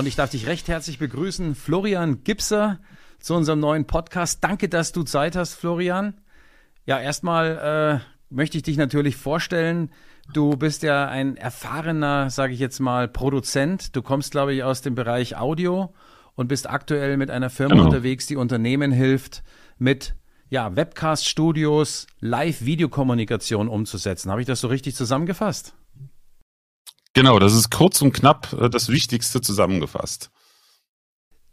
Und ich darf dich recht herzlich begrüßen, Florian Gipser, zu unserem neuen Podcast. Danke, dass du Zeit hast, Florian. Ja, erstmal äh, möchte ich dich natürlich vorstellen. Du bist ja ein erfahrener, sage ich jetzt mal, Produzent. Du kommst, glaube ich, aus dem Bereich Audio und bist aktuell mit einer Firma genau. unterwegs, die Unternehmen hilft, mit ja, Webcast-Studios Live-Videokommunikation umzusetzen. Habe ich das so richtig zusammengefasst? Genau, das ist kurz und knapp äh, das Wichtigste zusammengefasst.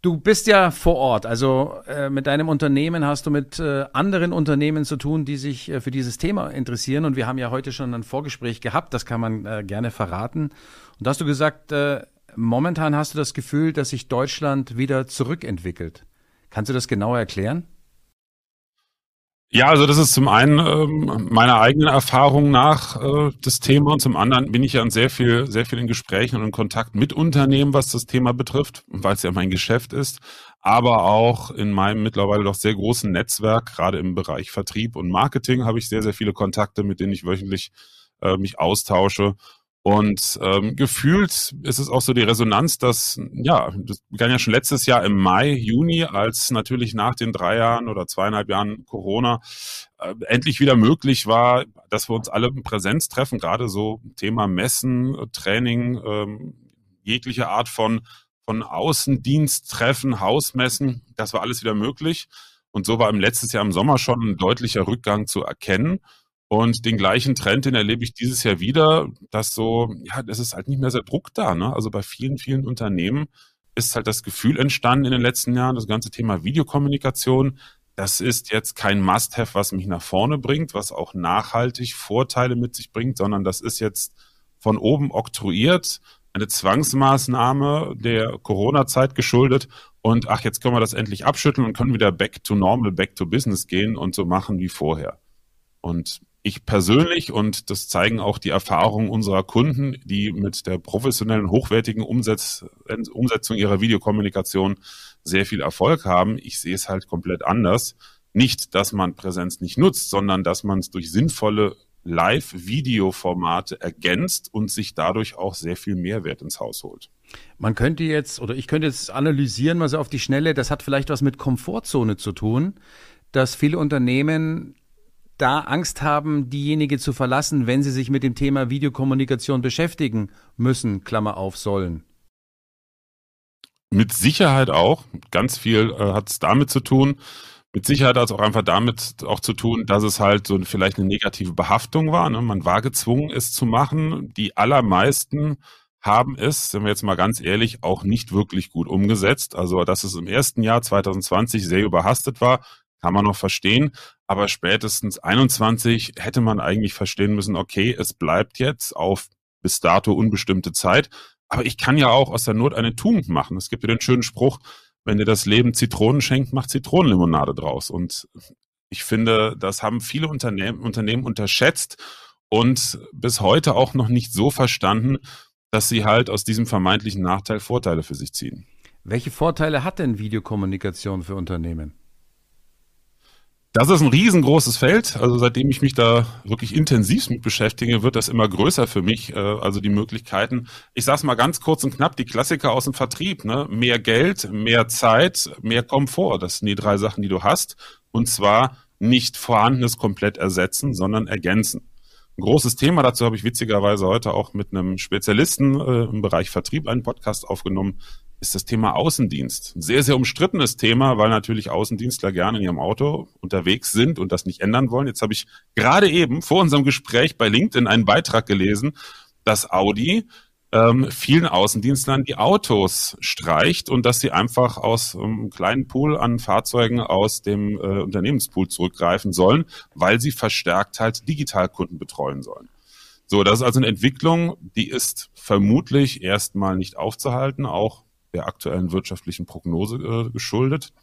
Du bist ja vor Ort, also äh, mit deinem Unternehmen hast du mit äh, anderen Unternehmen zu tun, die sich äh, für dieses Thema interessieren. Und wir haben ja heute schon ein Vorgespräch gehabt, das kann man äh, gerne verraten. Und da hast du gesagt, äh, momentan hast du das Gefühl, dass sich Deutschland wieder zurückentwickelt. Kannst du das genauer erklären? Ja, also das ist zum einen ähm, meiner eigenen Erfahrung nach äh, das Thema. Und zum anderen bin ich ja in sehr viel, sehr viel in Gesprächen und in Kontakt mit Unternehmen, was das Thema betrifft, weil es ja mein Geschäft ist, aber auch in meinem mittlerweile doch sehr großen Netzwerk, gerade im Bereich Vertrieb und Marketing, habe ich sehr, sehr viele Kontakte, mit denen ich wöchentlich äh, mich austausche und ähm, gefühlt ist es auch so die Resonanz, dass, ja, das begann ja schon letztes Jahr im Mai, Juni, als natürlich nach den drei Jahren oder zweieinhalb Jahren Corona äh, endlich wieder möglich war, dass wir uns alle in Präsenz treffen, gerade so Thema Messen, Training, ähm, jegliche Art von, von Außendiensttreffen, Hausmessen, das war alles wieder möglich. Und so war im letztes Jahr im Sommer schon ein deutlicher Rückgang zu erkennen. Und den gleichen Trend, den erlebe ich dieses Jahr wieder, dass so, ja, das ist halt nicht mehr sehr Druck da. Ne? Also bei vielen, vielen Unternehmen ist halt das Gefühl entstanden in den letzten Jahren, das ganze Thema Videokommunikation, das ist jetzt kein Must-Have, was mich nach vorne bringt, was auch nachhaltig Vorteile mit sich bringt, sondern das ist jetzt von oben oktroyiert, eine Zwangsmaßnahme der Corona-Zeit geschuldet. Und ach, jetzt können wir das endlich abschütteln und können wieder back to normal, back to business gehen und so machen wie vorher. Und ich persönlich, und das zeigen auch die Erfahrungen unserer Kunden, die mit der professionellen, hochwertigen Umsetz Umsetzung ihrer Videokommunikation sehr viel Erfolg haben, ich sehe es halt komplett anders. Nicht, dass man Präsenz nicht nutzt, sondern dass man es durch sinnvolle Live-Video-Formate ergänzt und sich dadurch auch sehr viel Mehrwert ins Haus holt. Man könnte jetzt, oder ich könnte jetzt analysieren, mal so auf die Schnelle, das hat vielleicht was mit Komfortzone zu tun, dass viele Unternehmen da Angst haben, diejenige zu verlassen, wenn sie sich mit dem Thema Videokommunikation beschäftigen müssen, Klammer auf, sollen? Mit Sicherheit auch. Ganz viel äh, hat es damit zu tun. Mit Sicherheit hat es auch einfach damit auch zu tun, dass es halt so vielleicht eine negative Behaftung war. Ne? Man war gezwungen, es zu machen. Die allermeisten haben es, sind wir jetzt mal ganz ehrlich, auch nicht wirklich gut umgesetzt. Also, dass es im ersten Jahr 2020 sehr überhastet war, kann man noch verstehen. Aber spätestens 21 hätte man eigentlich verstehen müssen, okay, es bleibt jetzt auf bis dato unbestimmte Zeit. Aber ich kann ja auch aus der Not eine Tugend machen. Es gibt ja den schönen Spruch, wenn dir das Leben Zitronen schenkt, mach Zitronenlimonade draus. Und ich finde, das haben viele Unternehmen, Unternehmen unterschätzt und bis heute auch noch nicht so verstanden, dass sie halt aus diesem vermeintlichen Nachteil Vorteile für sich ziehen. Welche Vorteile hat denn Videokommunikation für Unternehmen? Das ist ein riesengroßes Feld. Also seitdem ich mich da wirklich intensiv mit beschäftige, wird das immer größer für mich. Äh, also die Möglichkeiten. Ich sage es mal ganz kurz und knapp, die Klassiker aus dem Vertrieb. Ne? Mehr Geld, mehr Zeit, mehr Komfort. Das sind die drei Sachen, die du hast. Und zwar nicht vorhandenes komplett ersetzen, sondern ergänzen. Ein großes Thema dazu habe ich witzigerweise heute auch mit einem Spezialisten äh, im Bereich Vertrieb einen Podcast aufgenommen ist das Thema Außendienst. Ein sehr, sehr umstrittenes Thema, weil natürlich Außendienstler gerne in ihrem Auto unterwegs sind und das nicht ändern wollen. Jetzt habe ich gerade eben vor unserem Gespräch bei LinkedIn einen Beitrag gelesen, dass Audi ähm, vielen Außendienstlern die Autos streicht und dass sie einfach aus einem ähm, kleinen Pool an Fahrzeugen aus dem äh, Unternehmenspool zurückgreifen sollen, weil sie verstärkt halt Digitalkunden betreuen sollen. So, das ist also eine Entwicklung, die ist vermutlich erstmal nicht aufzuhalten, auch der aktuellen wirtschaftlichen Prognose äh, geschuldet.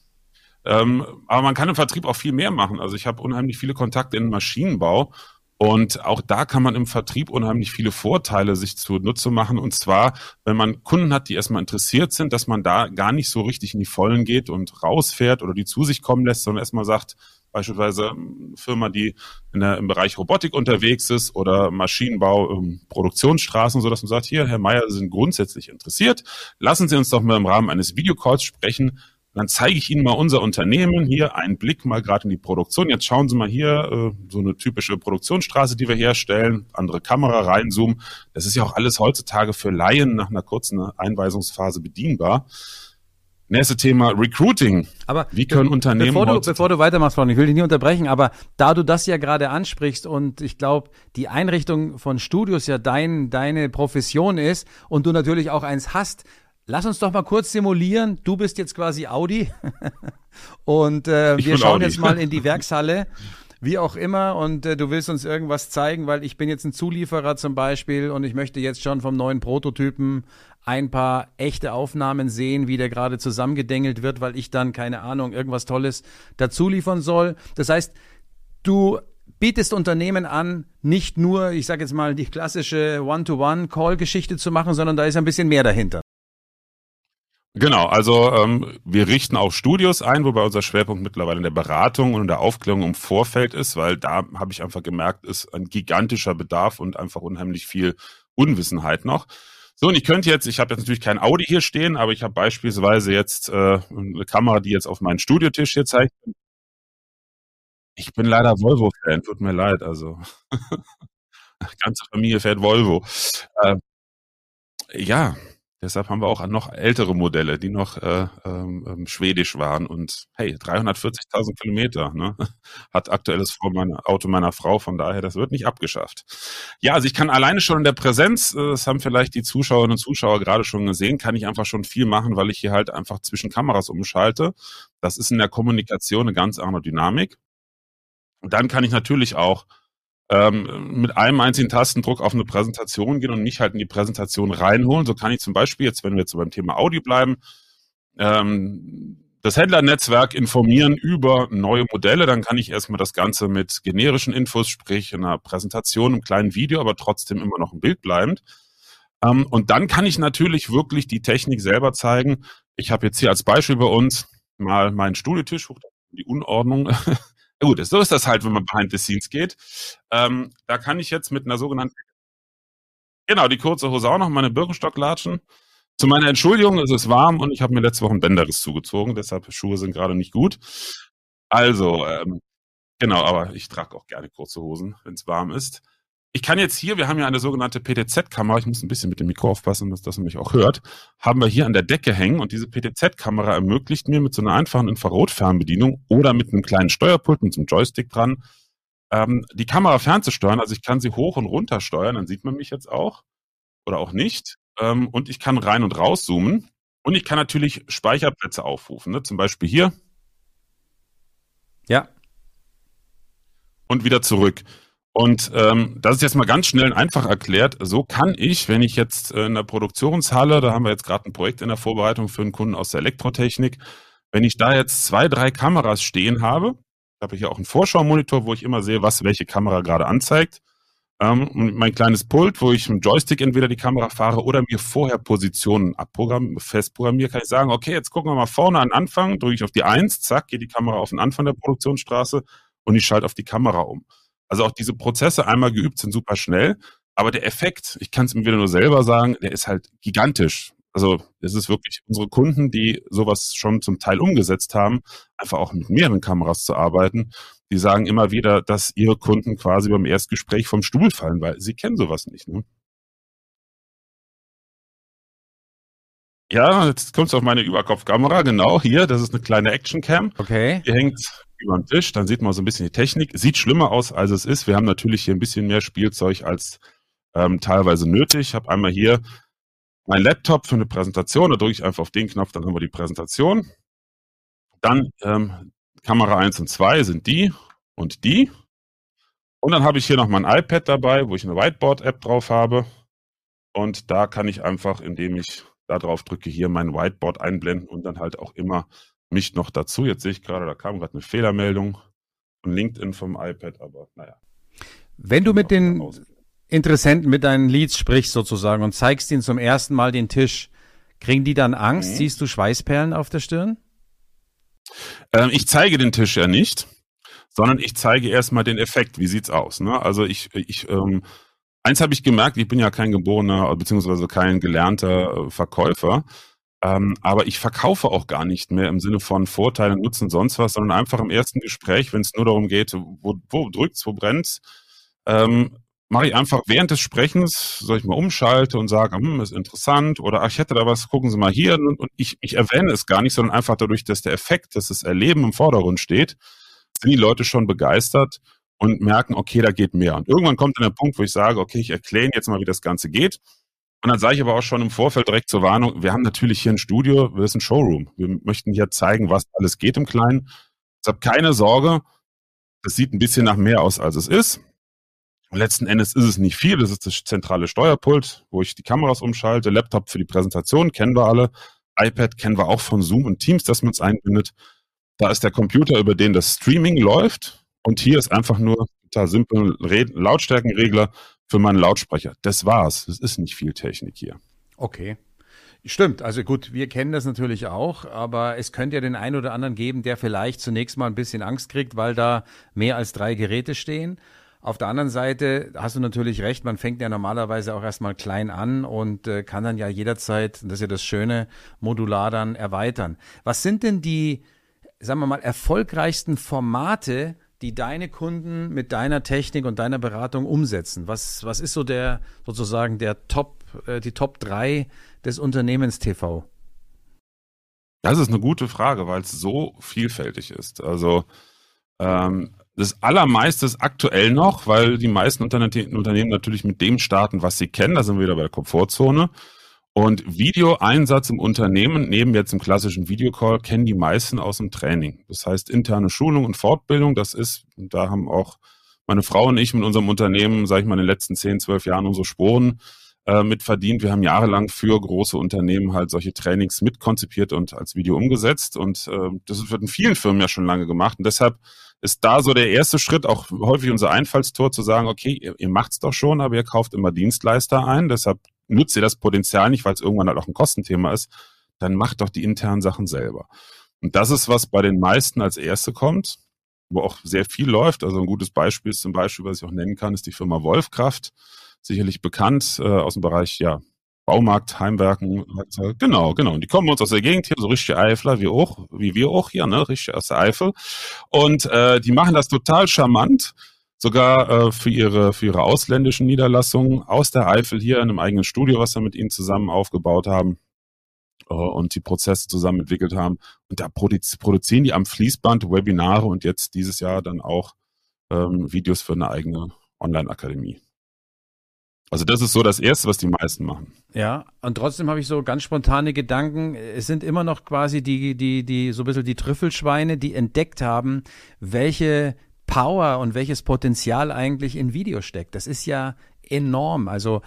Ähm, aber man kann im Vertrieb auch viel mehr machen. Also ich habe unheimlich viele Kontakte in Maschinenbau und auch da kann man im Vertrieb unheimlich viele Vorteile sich zunutze machen. Und zwar, wenn man Kunden hat, die erstmal interessiert sind, dass man da gar nicht so richtig in die Vollen geht und rausfährt oder die zu sich kommen lässt, sondern erstmal sagt, beispielsweise eine Firma, die in der, im Bereich Robotik unterwegs ist oder Maschinenbau, ähm, Produktionsstraßen, so dass man sagt, hier, Herr Meier, Sie sind grundsätzlich interessiert. Lassen Sie uns doch mal im Rahmen eines Videocalls sprechen. Dann zeige ich Ihnen mal unser Unternehmen hier, einen Blick mal gerade in die Produktion. Jetzt schauen Sie mal hier, äh, so eine typische Produktionsstraße, die wir herstellen, andere Kamera reinzoomen. Das ist ja auch alles heutzutage für Laien nach einer kurzen Einweisungsphase bedienbar. Nächste Thema Recruiting. Aber wie können Unternehmen bevor du, bevor du weitermachst, Ron, ich will dich nie unterbrechen, aber da du das ja gerade ansprichst und ich glaube, die Einrichtung von Studios ja dein, deine Profession ist und du natürlich auch eins hast, lass uns doch mal kurz simulieren. Du bist jetzt quasi Audi und äh, wir schauen Audi. jetzt mal in die Werkshalle. Wie auch immer, und äh, du willst uns irgendwas zeigen, weil ich bin jetzt ein Zulieferer zum Beispiel und ich möchte jetzt schon vom neuen Prototypen ein paar echte Aufnahmen sehen, wie der gerade zusammengedengelt wird, weil ich dann, keine Ahnung, irgendwas Tolles dazu liefern soll. Das heißt, du bietest Unternehmen an, nicht nur, ich sage jetzt mal, die klassische One-to-One-Call-Geschichte zu machen, sondern da ist ein bisschen mehr dahinter. Genau, also ähm, wir richten auch Studios ein, wobei unser Schwerpunkt mittlerweile in der Beratung und in der Aufklärung im Vorfeld ist, weil da habe ich einfach gemerkt, ist ein gigantischer Bedarf und einfach unheimlich viel Unwissenheit noch. So, und ich könnte jetzt, ich habe jetzt natürlich kein Audi hier stehen, aber ich habe beispielsweise jetzt äh, eine Kamera, die jetzt auf meinen Studiotisch hier zeigt. Ich bin leider Volvo-Fan, tut mir leid, also. ganze Familie fährt Volvo. Äh, ja, Deshalb haben wir auch noch ältere Modelle, die noch äh, ähm, ähm schwedisch waren. Und hey, 340.000 Kilometer ne? hat aktuelles Auto meiner Frau. Von daher, das wird nicht abgeschafft. Ja, also ich kann alleine schon in der Präsenz, äh, das haben vielleicht die Zuschauerinnen und Zuschauer gerade schon gesehen, kann ich einfach schon viel machen, weil ich hier halt einfach zwischen Kameras umschalte. Das ist in der Kommunikation eine ganz andere Dynamik. Und dann kann ich natürlich auch ähm, mit einem einzigen Tastendruck auf eine Präsentation gehen und mich halt in die Präsentation reinholen. So kann ich zum Beispiel, jetzt wenn wir jetzt beim Thema Audio bleiben, ähm, das Händlernetzwerk informieren über neue Modelle. Dann kann ich erstmal das Ganze mit generischen Infos, sprich in einer Präsentation, einem kleinen Video, aber trotzdem immer noch ein Bild bleibend. Ähm, und dann kann ich natürlich wirklich die Technik selber zeigen. Ich habe jetzt hier als Beispiel bei uns mal meinen Studiotisch, die Unordnung Gut, so ist das halt, wenn man behind the scenes geht. Ähm, da kann ich jetzt mit einer sogenannten, genau, die kurze Hose auch noch, meine Birkenstock latschen. Zu meiner Entschuldigung, es ist warm und ich habe mir letzte Woche ein Bänderriss zugezogen, deshalb Schuhe sind gerade nicht gut. Also, ähm, genau, aber ich trage auch gerne kurze Hosen, wenn es warm ist ich kann jetzt hier, wir haben ja eine sogenannte PTZ-Kamera, ich muss ein bisschen mit dem Mikro aufpassen, dass das mich auch hört, haben wir hier an der Decke hängen und diese PTZ-Kamera ermöglicht mir mit so einer einfachen Infrarotfernbedienung oder mit einem kleinen Steuerpult mit so einem Joystick dran, ähm, die Kamera fernzusteuern. Also ich kann sie hoch und runter steuern, dann sieht man mich jetzt auch oder auch nicht. Ähm, und ich kann rein und raus zoomen und ich kann natürlich Speicherplätze aufrufen, ne? zum Beispiel hier. Ja. Und wieder zurück. Und ähm, das ist jetzt mal ganz schnell und einfach erklärt. So kann ich, wenn ich jetzt äh, in der Produktionshalle, da haben wir jetzt gerade ein Projekt in der Vorbereitung für einen Kunden aus der Elektrotechnik, wenn ich da jetzt zwei, drei Kameras stehen habe, habe ich hier auch einen Vorschaumonitor, wo ich immer sehe, was welche Kamera gerade anzeigt. Ähm, mein kleines Pult, wo ich mit dem Joystick entweder die Kamera fahre oder mir vorher Positionen festprogrammiere, kann ich sagen, okay, jetzt gucken wir mal vorne an Anfang, drücke ich auf die Eins, zack, geht die Kamera auf den Anfang der Produktionsstraße und ich schalte auf die Kamera um. Also auch diese Prozesse einmal geübt sind super schnell, aber der Effekt, ich kann es mir wieder nur selber sagen, der ist halt gigantisch. Also es ist wirklich unsere Kunden, die sowas schon zum Teil umgesetzt haben, einfach auch mit mehreren Kameras zu arbeiten, die sagen immer wieder, dass ihre Kunden quasi beim Erstgespräch vom Stuhl fallen, weil sie kennen sowas nicht. Ne? Ja, jetzt kommt es auf meine Überkopfkamera, genau hier, das ist eine kleine Actioncam. Okay. Die hängt über den Tisch, dann sieht man so ein bisschen die Technik. Sieht schlimmer aus, als es ist. Wir haben natürlich hier ein bisschen mehr Spielzeug als ähm, teilweise nötig. Ich habe einmal hier mein Laptop für eine Präsentation. Da drücke ich einfach auf den Knopf, dann haben wir die Präsentation. Dann ähm, Kamera 1 und 2 sind die und die. Und dann habe ich hier noch mein iPad dabei, wo ich eine Whiteboard-App drauf habe. Und da kann ich einfach, indem ich da drauf drücke, hier mein Whiteboard einblenden und dann halt auch immer mich noch dazu. Jetzt sehe ich gerade, da kam gerade eine Fehlermeldung von LinkedIn vom iPad, aber naja. Wenn du mit den Interessenten, mit deinen Leads sprichst sozusagen und zeigst ihnen zum ersten Mal den Tisch, kriegen die dann Angst? Mhm. Siehst du Schweißperlen auf der Stirn? Ähm, ich zeige den Tisch ja nicht, sondern ich zeige erstmal den Effekt. Wie sieht's aus? Ne? Also ich, ich ähm, eins habe ich gemerkt, ich bin ja kein geborener beziehungsweise kein gelernter äh, Verkäufer. Ähm, aber ich verkaufe auch gar nicht mehr im Sinne von Vorteilen, Nutzen, sonst was, sondern einfach im ersten Gespräch, wenn es nur darum geht, wo, wo drückt's, wo brennt's, ähm, mache ich einfach während des Sprechens, soll ich mal umschalte und sage, hm, ist interessant oder ach, ich hätte da was, gucken Sie mal hier und, und ich, ich erwähne es gar nicht, sondern einfach dadurch, dass der Effekt, dass das Erleben im Vordergrund steht, sind die Leute schon begeistert und merken, okay, da geht mehr. Und irgendwann kommt dann der Punkt, wo ich sage, okay, ich erkläre jetzt mal, wie das Ganze geht. Und dann sage ich aber auch schon im Vorfeld direkt zur Warnung, wir haben natürlich hier ein Studio, wir sind ein Showroom. Wir möchten hier zeigen, was alles geht im Kleinen. Deshalb keine Sorge, das sieht ein bisschen nach mehr aus, als es ist. Und letzten Endes ist es nicht viel. Das ist das zentrale Steuerpult, wo ich die Kameras umschalte. Laptop für die Präsentation kennen wir alle. iPad kennen wir auch von Zoom und Teams, dass man es einbindet. Da ist der Computer, über den das Streaming läuft. Und hier ist einfach nur total simpel Lautstärkenregler für meinen Lautsprecher. Das war's. Es ist nicht viel Technik hier. Okay. Stimmt, also gut, wir kennen das natürlich auch, aber es könnte ja den einen oder anderen geben, der vielleicht zunächst mal ein bisschen Angst kriegt, weil da mehr als drei Geräte stehen. Auf der anderen Seite hast du natürlich recht, man fängt ja normalerweise auch erstmal klein an und äh, kann dann ja jederzeit, das ist ja das Schöne, modular dann erweitern. Was sind denn die, sagen wir mal, erfolgreichsten Formate, die deine Kunden mit deiner Technik und deiner Beratung umsetzen? Was, was ist so der, sozusagen der Top, äh, die Top 3 des Unternehmens TV? Das ist eine gute Frage, weil es so vielfältig ist. Also ähm, das allermeiste ist aktuell noch, weil die meisten Unternehmen natürlich mit dem starten, was sie kennen. Da sind wir wieder bei der Komfortzone. Und Videoeinsatz im Unternehmen, neben jetzt im klassischen Videocall, kennen die meisten aus dem Training. Das heißt, interne Schulung und Fortbildung, das ist, da haben auch meine Frau und ich mit unserem Unternehmen, sage ich mal, in den letzten 10, 12 Jahren unsere Sporen äh, mit. Wir haben jahrelang für große Unternehmen halt solche Trainings mitkonzipiert und als Video umgesetzt. Und äh, das wird in vielen Firmen ja schon lange gemacht. Und deshalb ist da so der erste Schritt, auch häufig unser Einfallstor, zu sagen, okay, ihr, ihr macht's doch schon, aber ihr kauft immer Dienstleister ein. Deshalb nutzt ihr das Potenzial nicht, weil es irgendwann halt auch ein Kostenthema ist, dann macht doch die internen Sachen selber. Und das ist, was bei den meisten als erste kommt, wo auch sehr viel läuft. Also ein gutes Beispiel ist zum Beispiel, was ich auch nennen kann, ist die Firma Wolfkraft. Sicherlich bekannt äh, aus dem Bereich ja, Baumarkt, Heimwerken. Genau, genau. Und die kommen uns aus der Gegend hier, so richtige Eifler, wie auch, wie wir auch hier, ne, richtig aus der Eifel. Und äh, die machen das total charmant sogar äh, für ihre für ihre ausländischen Niederlassungen aus der Eifel hier in einem eigenen Studio, was wir mit ihnen zusammen aufgebaut haben äh, und die Prozesse zusammen entwickelt haben. Und da produzieren die am Fließband Webinare und jetzt dieses Jahr dann auch ähm, Videos für eine eigene Online-Akademie. Also das ist so das Erste, was die meisten machen. Ja, und trotzdem habe ich so ganz spontane Gedanken. Es sind immer noch quasi die, die, die, so ein bisschen die Trüffelschweine, die entdeckt haben, welche Power und welches Potenzial eigentlich in Video steckt. Das ist ja enorm. Also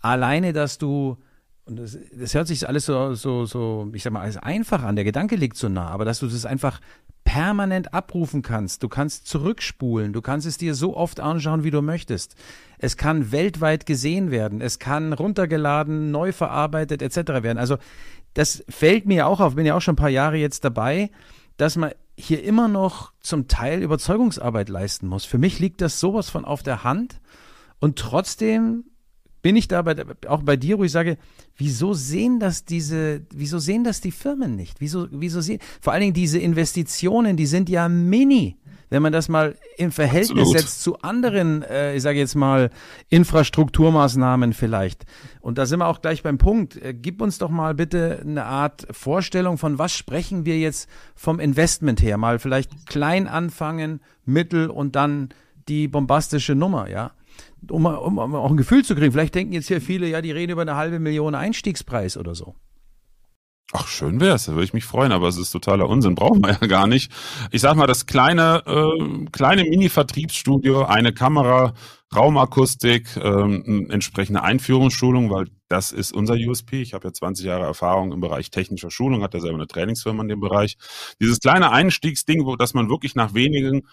alleine, dass du und das, das hört sich alles so, so, so, ich sag mal, als einfach an. Der Gedanke liegt so nah, aber dass du das einfach permanent abrufen kannst. Du kannst zurückspulen. Du kannst es dir so oft anschauen, wie du möchtest. Es kann weltweit gesehen werden. Es kann runtergeladen, neu verarbeitet, etc. werden. Also, das fällt mir auch auf. Bin ja auch schon ein paar Jahre jetzt dabei, dass man hier immer noch zum Teil Überzeugungsarbeit leisten muss. Für mich liegt das sowas von auf der Hand und trotzdem bin ich da bei, auch bei dir, wo ich sage, wieso sehen das diese, wieso sehen das die Firmen nicht? Wieso, wieso sehen, vor allen Dingen diese Investitionen, die sind ja mini wenn man das mal im Verhältnis Absolut. setzt zu anderen, äh, ich sage jetzt mal, Infrastrukturmaßnahmen vielleicht. Und da sind wir auch gleich beim Punkt. Äh, gib uns doch mal bitte eine Art Vorstellung von was sprechen wir jetzt vom Investment her. Mal vielleicht klein anfangen, mittel und dann die bombastische Nummer, ja. Um, um, um auch ein Gefühl zu kriegen. Vielleicht denken jetzt hier viele, ja, die reden über eine halbe Million Einstiegspreis oder so. Ach, schön wär's, da würde ich mich freuen, aber es ist totaler Unsinn, brauchen wir ja gar nicht. Ich sag mal, das kleine, äh, kleine Mini-Vertriebsstudio, eine Kamera, Raumakustik, ähm, entsprechende Einführungsschulung, weil das ist unser USP. Ich habe ja 20 Jahre Erfahrung im Bereich technischer Schulung, hat ja selber eine Trainingsfirma in dem Bereich. Dieses kleine Einstiegsding, wo, dass man wirklich nach wenigen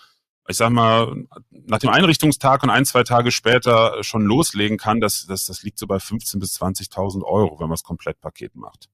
ich sag mal, nach dem Einrichtungstag und ein, zwei Tage später schon loslegen kann, das, das, das liegt so bei 15.000 bis 20.000 Euro, wenn man das Komplettpaket macht.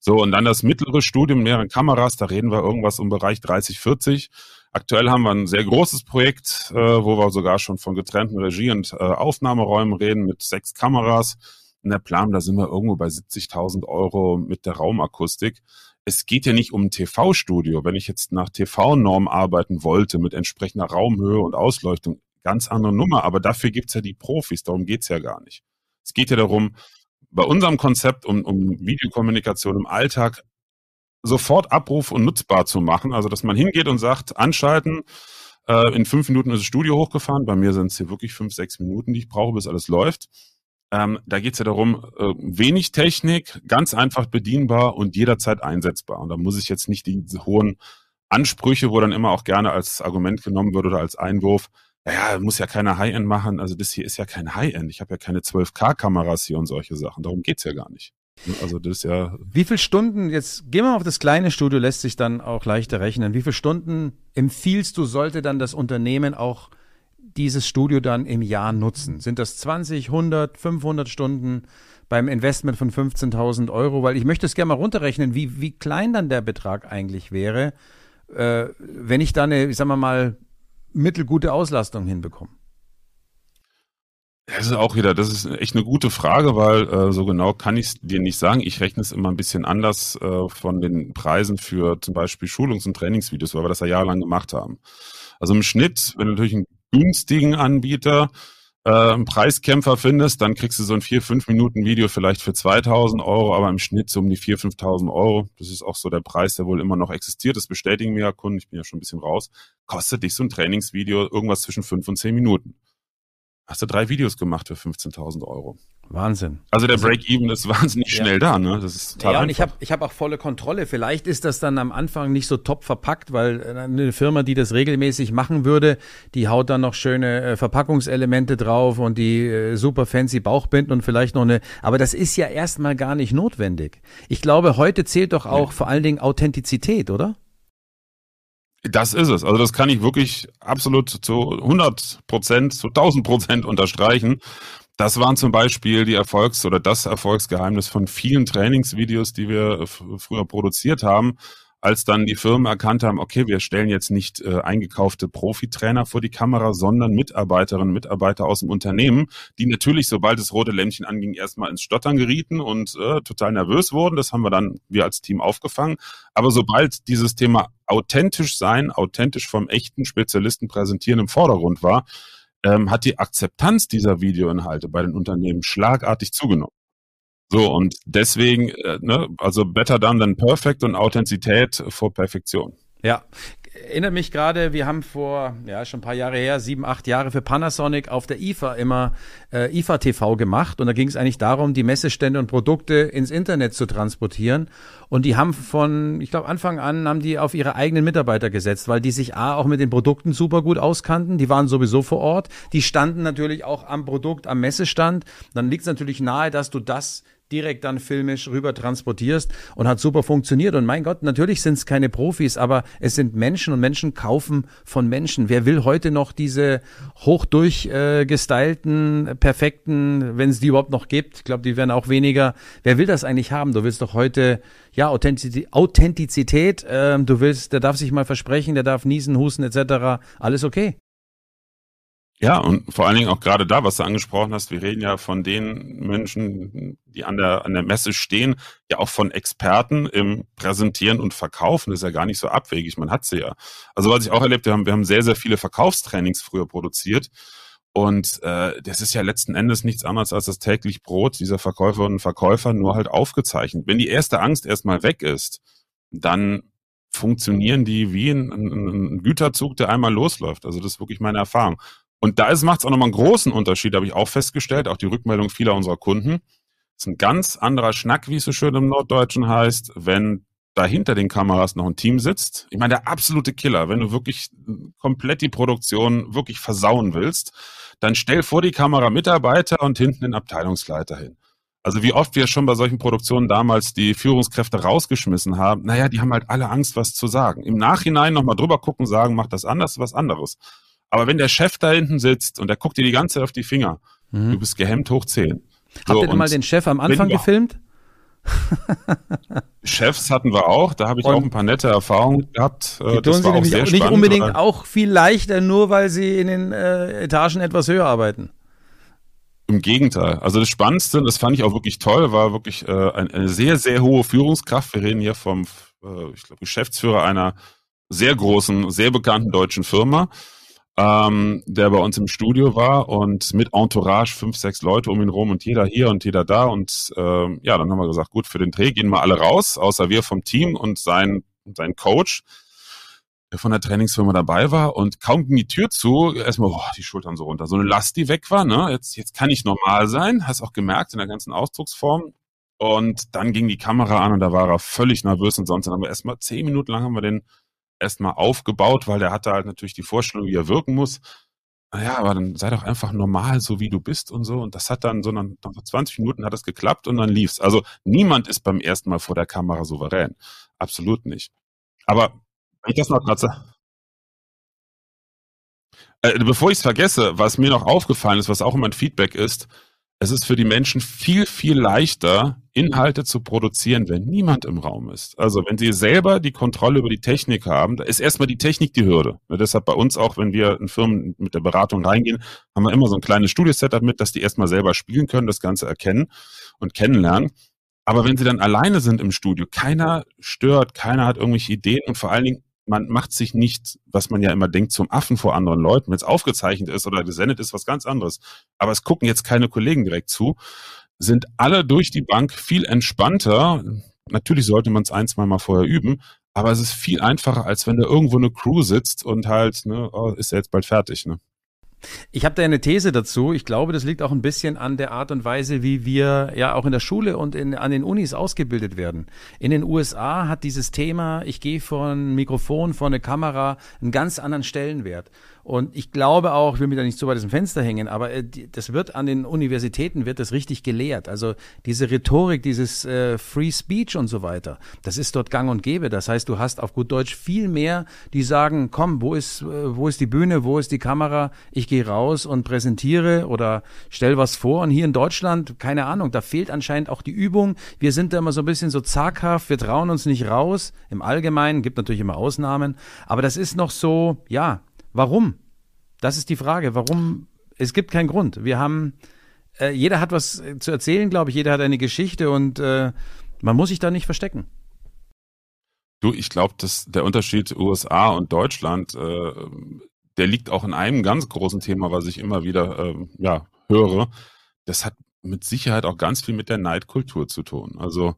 So, und dann das mittlere Studium, mehrere Kameras, da reden wir irgendwas im Bereich 30, 40. Aktuell haben wir ein sehr großes Projekt, äh, wo wir sogar schon von getrennten Regie- und äh, Aufnahmeräumen reden mit sechs Kameras. In der Plan, da sind wir irgendwo bei 70.000 Euro mit der Raumakustik. Es geht ja nicht um ein TV-Studio. Wenn ich jetzt nach TV-Norm arbeiten wollte mit entsprechender Raumhöhe und Ausleuchtung, ganz andere Nummer. Aber dafür gibt's ja die Profis. Darum geht's ja gar nicht. Es geht ja darum, bei unserem Konzept um, um Videokommunikation im Alltag sofort abruf- und nutzbar zu machen. Also, dass man hingeht und sagt, anschalten, äh, in fünf Minuten ist das Studio hochgefahren. Bei mir sind es hier wirklich fünf, sechs Minuten, die ich brauche, bis alles läuft. Ähm, da geht es ja darum, äh, wenig Technik, ganz einfach bedienbar und jederzeit einsetzbar. Und da muss ich jetzt nicht diese hohen Ansprüche, wo dann immer auch gerne als Argument genommen wird oder als Einwurf, naja, muss ja keiner High-End machen. Also das hier ist ja kein High-End. Ich habe ja keine 12K-Kameras hier und solche Sachen. Darum geht's ja gar nicht. Also das ist ja. Wie viele Stunden, jetzt gehen wir mal auf das kleine Studio, lässt sich dann auch leichter rechnen. Wie viele Stunden empfiehlst du, sollte dann das Unternehmen auch dieses Studio dann im Jahr nutzen? Sind das 20, 100, 500 Stunden beim Investment von 15.000 Euro? Weil ich möchte es gerne mal runterrechnen, wie, wie klein dann der Betrag eigentlich wäre, äh, wenn ich da eine, ich sag mal mal, mittelgute Auslastung hinbekomme. Das ist auch wieder, das ist echt eine gute Frage, weil äh, so genau kann ich es dir nicht sagen. Ich rechne es immer ein bisschen anders äh, von den Preisen für zum Beispiel Schulungs- und Trainingsvideos, weil wir das ja jahrelang gemacht haben. Also im Schnitt, wenn du natürlich einen günstigen Anbieter, äh, Preiskämpfer findest, dann kriegst du so ein 4-5 Minuten Video vielleicht für 2000 Euro, aber im Schnitt so um die 4.000, 5.000 Euro. Das ist auch so der Preis, der wohl immer noch existiert. Das bestätigen mir ja Kunden, ich bin ja schon ein bisschen raus. Kostet dich so ein Trainingsvideo irgendwas zwischen 5 und 10 Minuten hast du drei Videos gemacht für 15.000 Euro. Wahnsinn. Also der Break-Even ist wahnsinnig ja. schnell da, ne? Das ist total Ja, und ich habe ich hab auch volle Kontrolle. Vielleicht ist das dann am Anfang nicht so top verpackt, weil eine Firma, die das regelmäßig machen würde, die haut dann noch schöne äh, Verpackungselemente drauf und die äh, super fancy Bauchbinden und vielleicht noch eine. Aber das ist ja erstmal gar nicht notwendig. Ich glaube, heute zählt doch auch ja. vor allen Dingen Authentizität, oder? Das ist es. Also das kann ich wirklich absolut zu 100 Prozent, zu 1000 Prozent unterstreichen. Das waren zum Beispiel die Erfolgs- oder das Erfolgsgeheimnis von vielen Trainingsvideos, die wir früher produziert haben als dann die Firmen erkannt haben, okay, wir stellen jetzt nicht äh, eingekaufte Profitrainer vor die Kamera, sondern Mitarbeiterinnen und Mitarbeiter aus dem Unternehmen, die natürlich, sobald das rote Lämpchen anging, erstmal ins Stottern gerieten und äh, total nervös wurden. Das haben wir dann wir als Team aufgefangen. Aber sobald dieses Thema authentisch sein, authentisch vom echten Spezialisten präsentieren im Vordergrund war, ähm, hat die Akzeptanz dieser Videoinhalte bei den Unternehmen schlagartig zugenommen. So, und deswegen, äh, ne, also better done than perfect und Authentizität vor Perfektion. Ja, erinnere mich gerade, wir haben vor, ja, schon ein paar Jahre her, sieben, acht Jahre für Panasonic auf der IFA immer äh, IFA TV gemacht. Und da ging es eigentlich darum, die Messestände und Produkte ins Internet zu transportieren. Und die haben von, ich glaube, Anfang an haben die auf ihre eigenen Mitarbeiter gesetzt, weil die sich A auch mit den Produkten super gut auskannten. Die waren sowieso vor Ort. Die standen natürlich auch am Produkt, am Messestand. Dann liegt es natürlich nahe, dass du das direkt dann filmisch rüber transportierst und hat super funktioniert. Und mein Gott, natürlich sind es keine Profis, aber es sind Menschen und Menschen kaufen von Menschen. Wer will heute noch diese hochdurchgestylten, äh, perfekten, wenn es die überhaupt noch gibt, ich glaube, die werden auch weniger. Wer will das eigentlich haben? Du willst doch heute, ja, Authentizität, Authentizität äh, du willst, der darf sich mal versprechen, der darf niesen, husten etc. Alles okay. Ja, und vor allen Dingen auch gerade da, was du angesprochen hast, wir reden ja von den Menschen, die an der, an der Messe stehen, ja auch von Experten im Präsentieren und Verkaufen. Das ist ja gar nicht so abwegig, man hat sie ja. Also was ich auch erlebt habe, wir haben sehr, sehr viele Verkaufstrainings früher produziert. Und äh, das ist ja letzten Endes nichts anderes als das täglich Brot dieser Verkäuferinnen und Verkäufer, nur halt aufgezeichnet. Wenn die erste Angst erstmal weg ist, dann funktionieren die wie ein, ein, Güterzug, der einmal losläuft. Also das ist wirklich meine Erfahrung. Und da macht es auch nochmal einen großen Unterschied, habe ich auch festgestellt, auch die Rückmeldung vieler unserer Kunden. Das ist ein ganz anderer Schnack, wie es so schön im Norddeutschen heißt, wenn da hinter den Kameras noch ein Team sitzt. Ich meine, der absolute Killer, wenn du wirklich komplett die Produktion wirklich versauen willst, dann stell vor die Kamera Mitarbeiter und hinten den Abteilungsleiter hin. Also wie oft wir schon bei solchen Produktionen damals die Führungskräfte rausgeschmissen haben, naja, die haben halt alle Angst, was zu sagen. Im Nachhinein nochmal drüber gucken, sagen, macht das anders, was anderes. Aber wenn der Chef da hinten sitzt und der guckt dir die ganze Zeit auf die Finger, mhm. du bist gehemmt hoch 10. Habt so, ihr denn mal den Chef am Anfang gefilmt? Chefs hatten wir auch, da habe ich und auch ein paar nette Erfahrungen gehabt. Äh, die tun sie nämlich nicht unbedingt auch viel leichter, nur weil sie in den äh, Etagen etwas höher arbeiten. Im Gegenteil. Also das Spannendste, das fand ich auch wirklich toll, war wirklich äh, eine sehr, sehr hohe Führungskraft. Wir reden hier vom, äh, ich glaube, Geschäftsführer einer sehr großen, sehr bekannten deutschen Firma, ähm, der bei uns im Studio war und mit Entourage fünf, sechs Leute um ihn rum und jeder hier und jeder da. Und äh, ja, dann haben wir gesagt, gut, für den Dreh gehen wir alle raus, außer wir vom Team und sein, sein Coach der von der Trainingsfirma dabei war und kaum ging die Tür zu, erstmal boah, die Schultern so runter. So eine Last, die weg war, ne? Jetzt, jetzt kann ich normal sein, hast auch gemerkt in der ganzen Ausdrucksform. Und dann ging die Kamera an und da war er völlig nervös und sonst. Dann haben wir erstmal zehn Minuten lang haben wir den erstmal aufgebaut, weil der hatte halt natürlich die Vorstellung, wie er wirken muss. Naja, aber dann sei doch einfach normal, so wie du bist und so. Und das hat dann so nach 20 Minuten hat es geklappt und dann lief's. Also niemand ist beim ersten Mal vor der Kamera souverän. Absolut nicht. Aber wenn ich das noch gerade äh, bevor ich es vergesse, was mir noch aufgefallen ist, was auch immer ein Feedback ist, es ist für die Menschen viel, viel leichter, Inhalte zu produzieren, wenn niemand im Raum ist. Also wenn sie selber die Kontrolle über die Technik haben, da ist erstmal die Technik die Hürde. Ja, deshalb bei uns auch, wenn wir in Firmen mit der Beratung reingehen, haben wir immer so ein kleines Studio-Setup mit, dass die erstmal selber spielen können, das Ganze erkennen und kennenlernen. Aber wenn sie dann alleine sind im Studio, keiner stört, keiner hat irgendwelche Ideen und vor allen Dingen man macht sich nicht, was man ja immer denkt, zum Affen vor anderen Leuten. Wenn es aufgezeichnet ist oder gesendet ist, was ganz anderes. Aber es gucken jetzt keine Kollegen direkt zu, sind alle durch die Bank viel entspannter. Natürlich sollte man es ein, zwei Mal vorher üben, aber es ist viel einfacher, als wenn da irgendwo eine Crew sitzt und halt, ne, oh, ist er jetzt bald fertig, ne? Ich habe da eine These dazu. Ich glaube, das liegt auch ein bisschen an der Art und Weise, wie wir ja auch in der Schule und in, an den Unis ausgebildet werden. In den USA hat dieses Thema, ich gehe vor ein Mikrofon, vor eine Kamera, einen ganz anderen Stellenwert. Und ich glaube auch, ich will mich da nicht so weit aus dem Fenster hängen, aber äh, das wird an den Universitäten, wird das richtig gelehrt. Also diese Rhetorik, dieses äh, Free Speech und so weiter, das ist dort gang und gäbe. Das heißt, du hast auf gut Deutsch viel mehr, die sagen, komm, wo ist, äh, wo ist die Bühne, wo ist die Kamera? Ich gehe raus und präsentiere oder stell was vor. Und hier in Deutschland, keine Ahnung, da fehlt anscheinend auch die Übung. Wir sind da immer so ein bisschen so zaghaft, wir trauen uns nicht raus. Im Allgemeinen, gibt natürlich immer Ausnahmen, aber das ist noch so, ja, Warum? Das ist die Frage. Warum? Es gibt keinen Grund. Wir haben, äh, jeder hat was zu erzählen, glaube ich. Jeder hat eine Geschichte und äh, man muss sich da nicht verstecken. Du, ich glaube, dass der Unterschied USA und Deutschland, äh, der liegt auch in einem ganz großen Thema, was ich immer wieder äh, ja, höre. Das hat mit Sicherheit auch ganz viel mit der Neidkultur zu tun. Also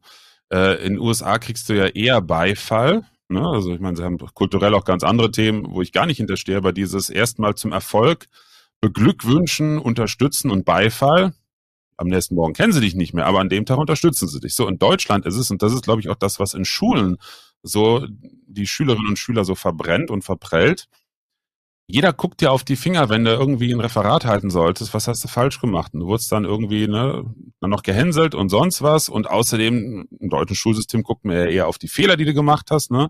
äh, in den USA kriegst du ja eher Beifall, Ne? Also ich meine, sie haben kulturell auch ganz andere Themen, wo ich gar nicht hinterstehe, aber dieses erstmal zum Erfolg beglückwünschen, unterstützen und Beifall. Am nächsten Morgen kennen sie dich nicht mehr, aber an dem Tag unterstützen sie dich. So in Deutschland ist es, und das ist, glaube ich, auch das, was in Schulen so die Schülerinnen und Schüler so verbrennt und verprellt, jeder guckt dir auf die Finger, wenn du irgendwie ein Referat halten solltest. Was hast du falsch gemacht? Und du wurdest dann irgendwie ne, dann noch gehänselt und sonst was. Und außerdem, im deutschen Schulsystem guckt man ja eher auf die Fehler, die du gemacht hast, ne?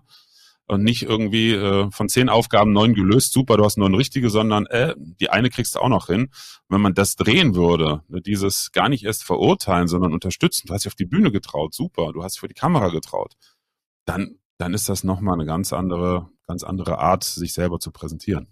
Und nicht irgendwie äh, von zehn Aufgaben neun gelöst, super, du hast neun richtige, sondern äh, die eine kriegst du auch noch hin. Und wenn man das drehen würde, ne, dieses gar nicht erst verurteilen, sondern unterstützen, du hast dich auf die Bühne getraut, super, du hast dich vor die Kamera getraut, dann, dann ist das nochmal eine ganz andere, ganz andere Art, sich selber zu präsentieren.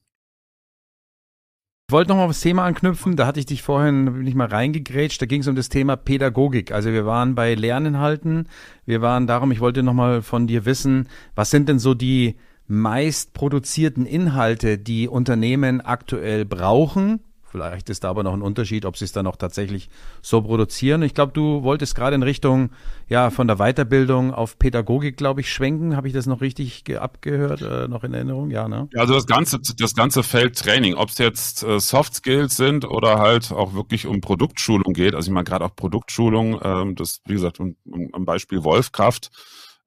Ich wollte noch mal das Thema anknüpfen, da hatte ich dich vorhin, bin ich mal reingegrätscht, da ging es um das Thema Pädagogik. Also wir waren bei Lerninhalten, wir waren darum, ich wollte noch mal von dir wissen, was sind denn so die meist produzierten Inhalte, die Unternehmen aktuell brauchen Vielleicht ist da aber noch ein Unterschied, ob sie es dann auch tatsächlich so produzieren. Ich glaube, du wolltest gerade in Richtung ja von der Weiterbildung auf Pädagogik, glaube ich, schwenken. Habe ich das noch richtig abgehört, äh, noch in Erinnerung? Ja, ne? Also das ganze, das ganze Feld Training, ob es jetzt äh, Soft Skills sind oder halt auch wirklich um Produktschulung geht. Also ich meine gerade auch Produktschulung, ähm, das wie gesagt um, um, am Beispiel Wolfkraft.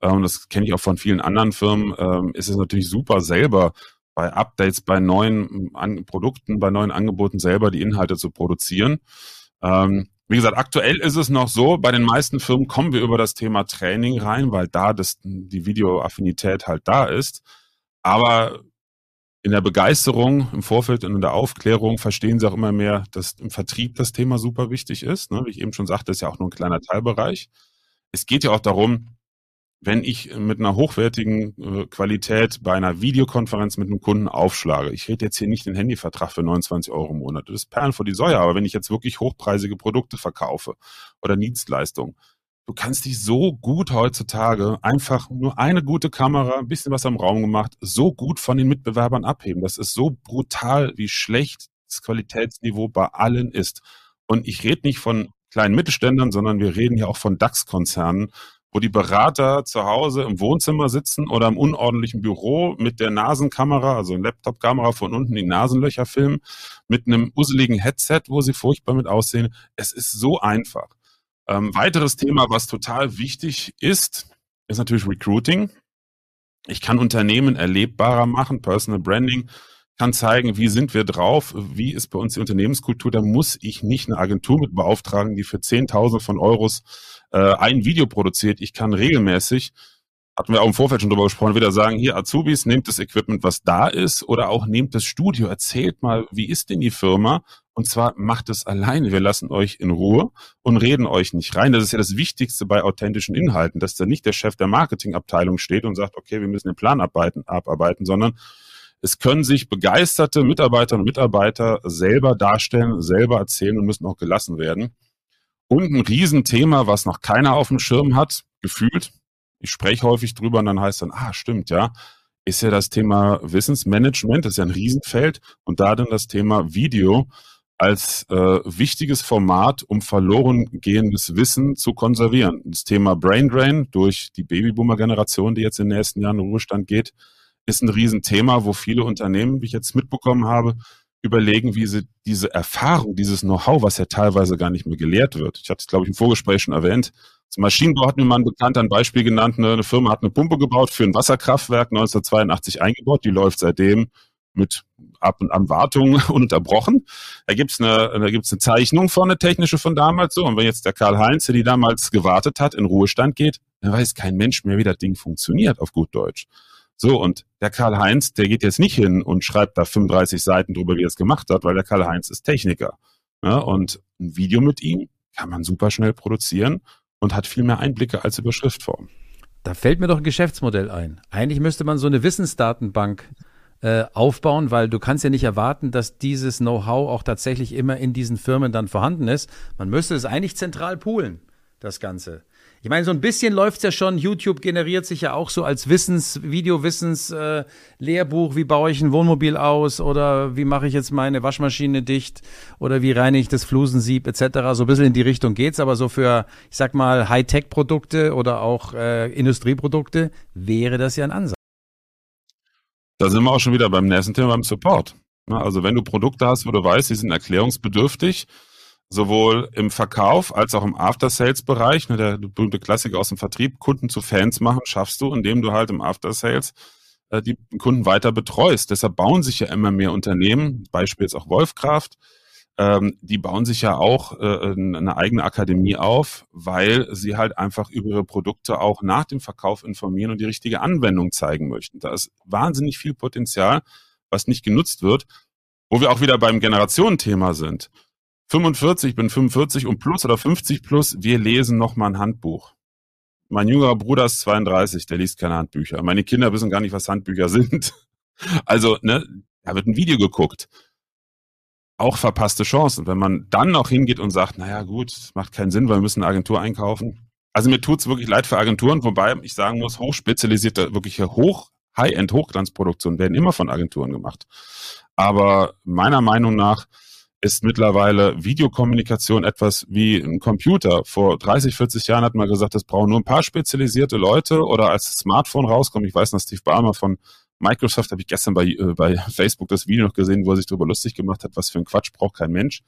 Ähm, das kenne ich auch von vielen anderen Firmen. Ähm, ist es natürlich super selber bei Updates, bei neuen An Produkten, bei neuen Angeboten selber die Inhalte zu produzieren. Ähm, wie gesagt, aktuell ist es noch so, bei den meisten Firmen kommen wir über das Thema Training rein, weil da das, die Videoaffinität halt da ist. Aber in der Begeisterung im Vorfeld und in der Aufklärung verstehen sie auch immer mehr, dass im Vertrieb das Thema super wichtig ist. Ne? Wie ich eben schon sagte, ist ja auch nur ein kleiner Teilbereich. es geht ja auch darum, wenn ich mit einer hochwertigen äh, Qualität bei einer Videokonferenz mit einem Kunden aufschlage. Ich rede jetzt hier nicht den Handyvertrag für 29 Euro im Monat. Das ist Perlen vor die Säue. Aber wenn ich jetzt wirklich hochpreisige Produkte verkaufe oder Dienstleistungen, du kannst dich so gut heutzutage einfach nur eine gute Kamera, ein bisschen was am Raum gemacht, so gut von den Mitbewerbern abheben. Das ist so brutal, wie schlecht das Qualitätsniveau bei allen ist. Und ich rede nicht von kleinen Mittelständern, sondern wir reden ja auch von DAX-Konzernen, wo die Berater zu Hause im Wohnzimmer sitzen oder im unordentlichen Büro mit der Nasenkamera, also Laptop-Kamera von unten die Nasenlöcher filmen, mit einem useligen Headset, wo sie furchtbar mit aussehen. Es ist so einfach. Ähm, weiteres Thema, was total wichtig ist, ist natürlich Recruiting. Ich kann Unternehmen erlebbarer machen, Personal Branding kann zeigen, wie sind wir drauf, wie ist bei uns die Unternehmenskultur. Da muss ich nicht eine Agentur mit beauftragen, die für 10.000 von Euros äh, ein Video produziert. Ich kann regelmäßig, hatten wir auch im Vorfeld schon drüber gesprochen, wieder sagen, hier Azubis, nehmt das Equipment, was da ist, oder auch nehmt das Studio, erzählt mal, wie ist denn die Firma? Und zwar macht es alleine. Wir lassen euch in Ruhe und reden euch nicht rein. Das ist ja das Wichtigste bei authentischen Inhalten, dass da nicht der Chef der Marketingabteilung steht und sagt, okay, wir müssen den Plan abarbeiten, abarbeiten sondern es können sich begeisterte Mitarbeiterinnen und Mitarbeiter selber darstellen, selber erzählen und müssen auch gelassen werden. Und ein Riesenthema, was noch keiner auf dem Schirm hat, gefühlt. Ich spreche häufig drüber und dann heißt dann, ah, stimmt, ja, ist ja das Thema Wissensmanagement, das ist ja ein Riesenfeld und da dann das Thema Video als äh, wichtiges Format, um verloren gehendes Wissen zu konservieren. Das Thema Brain Drain durch die Babyboomer-Generation, die jetzt in den nächsten Jahren in Ruhestand geht, ist ein Riesenthema, wo viele Unternehmen, wie ich jetzt mitbekommen habe, überlegen, wie sie diese Erfahrung, dieses Know-how, was ja teilweise gar nicht mehr gelehrt wird. Ich hatte es, glaube ich, im Vorgespräch schon erwähnt. Zum Maschinenbau hat mir mal ein Bekannter ein Beispiel genannt. Eine Firma hat eine Pumpe gebaut für ein Wasserkraftwerk 1982 eingebaut. Die läuft seitdem mit Ab- und Anwartung ununterbrochen. Da gibt's eine, eine Zeichnung von, eine technische von damals so. Und wenn jetzt der Karl-Heinz, der die damals gewartet hat, in Ruhestand geht, dann weiß kein Mensch mehr, wie das Ding funktioniert, auf gut Deutsch. So, und der Karl-Heinz, der geht jetzt nicht hin und schreibt da 35 Seiten drüber, wie er es gemacht hat, weil der Karl-Heinz ist Techniker. Ja, und ein Video mit ihm kann man super schnell produzieren und hat viel mehr Einblicke als über Schriftform. Da fällt mir doch ein Geschäftsmodell ein. Eigentlich müsste man so eine Wissensdatenbank äh, aufbauen, weil du kannst ja nicht erwarten, dass dieses Know-how auch tatsächlich immer in diesen Firmen dann vorhanden ist. Man müsste es eigentlich zentral poolen, das Ganze. Ich meine, so ein bisschen läuft's ja schon. YouTube generiert sich ja auch so als Wissens, Video-Wissens, äh, Lehrbuch. Wie baue ich ein Wohnmobil aus? Oder wie mache ich jetzt meine Waschmaschine dicht? Oder wie reinige ich das Flusensieb etc. So ein bisschen in die Richtung geht's. Aber so für, ich sag mal, Hightech-Produkte oder auch äh, Industrieprodukte wäre das ja ein Ansatz. Da sind wir auch schon wieder beim nächsten Thema, beim Support. Also wenn du Produkte hast, wo du weißt, die sind erklärungsbedürftig, sowohl im Verkauf als auch im After-Sales-Bereich, ne, der berühmte Klassiker aus dem Vertrieb, Kunden zu Fans machen, schaffst du, indem du halt im After-Sales äh, die Kunden weiter betreust. Deshalb bauen sich ja immer mehr Unternehmen, Beispiel ist auch Wolfkraft, ähm, die bauen sich ja auch äh, eine eigene Akademie auf, weil sie halt einfach über ihre Produkte auch nach dem Verkauf informieren und die richtige Anwendung zeigen möchten. Da ist wahnsinnig viel Potenzial, was nicht genutzt wird, wo wir auch wieder beim Generationenthema sind. 45, ich bin 45 und plus oder 50 plus, wir lesen noch mal ein Handbuch. Mein jüngerer Bruder ist 32, der liest keine Handbücher. Meine Kinder wissen gar nicht, was Handbücher sind. Also, ne, da wird ein Video geguckt. Auch verpasste Chancen. Wenn man dann noch hingeht und sagt, naja gut, macht keinen Sinn, weil wir müssen eine Agentur einkaufen. Also mir tut's wirklich leid für Agenturen, wobei ich sagen muss, hochspezialisierte, wirklich hoch, High-End Hochglanzproduktionen werden immer von Agenturen gemacht. Aber meiner Meinung nach ist mittlerweile Videokommunikation etwas wie ein Computer. Vor 30, 40 Jahren hat man gesagt, das brauchen nur ein paar spezialisierte Leute oder als das Smartphone rauskommt. Ich weiß noch, Steve Ballmer von Microsoft habe ich gestern bei, äh, bei Facebook das Video noch gesehen, wo er sich darüber lustig gemacht hat, was für ein Quatsch braucht kein Mensch.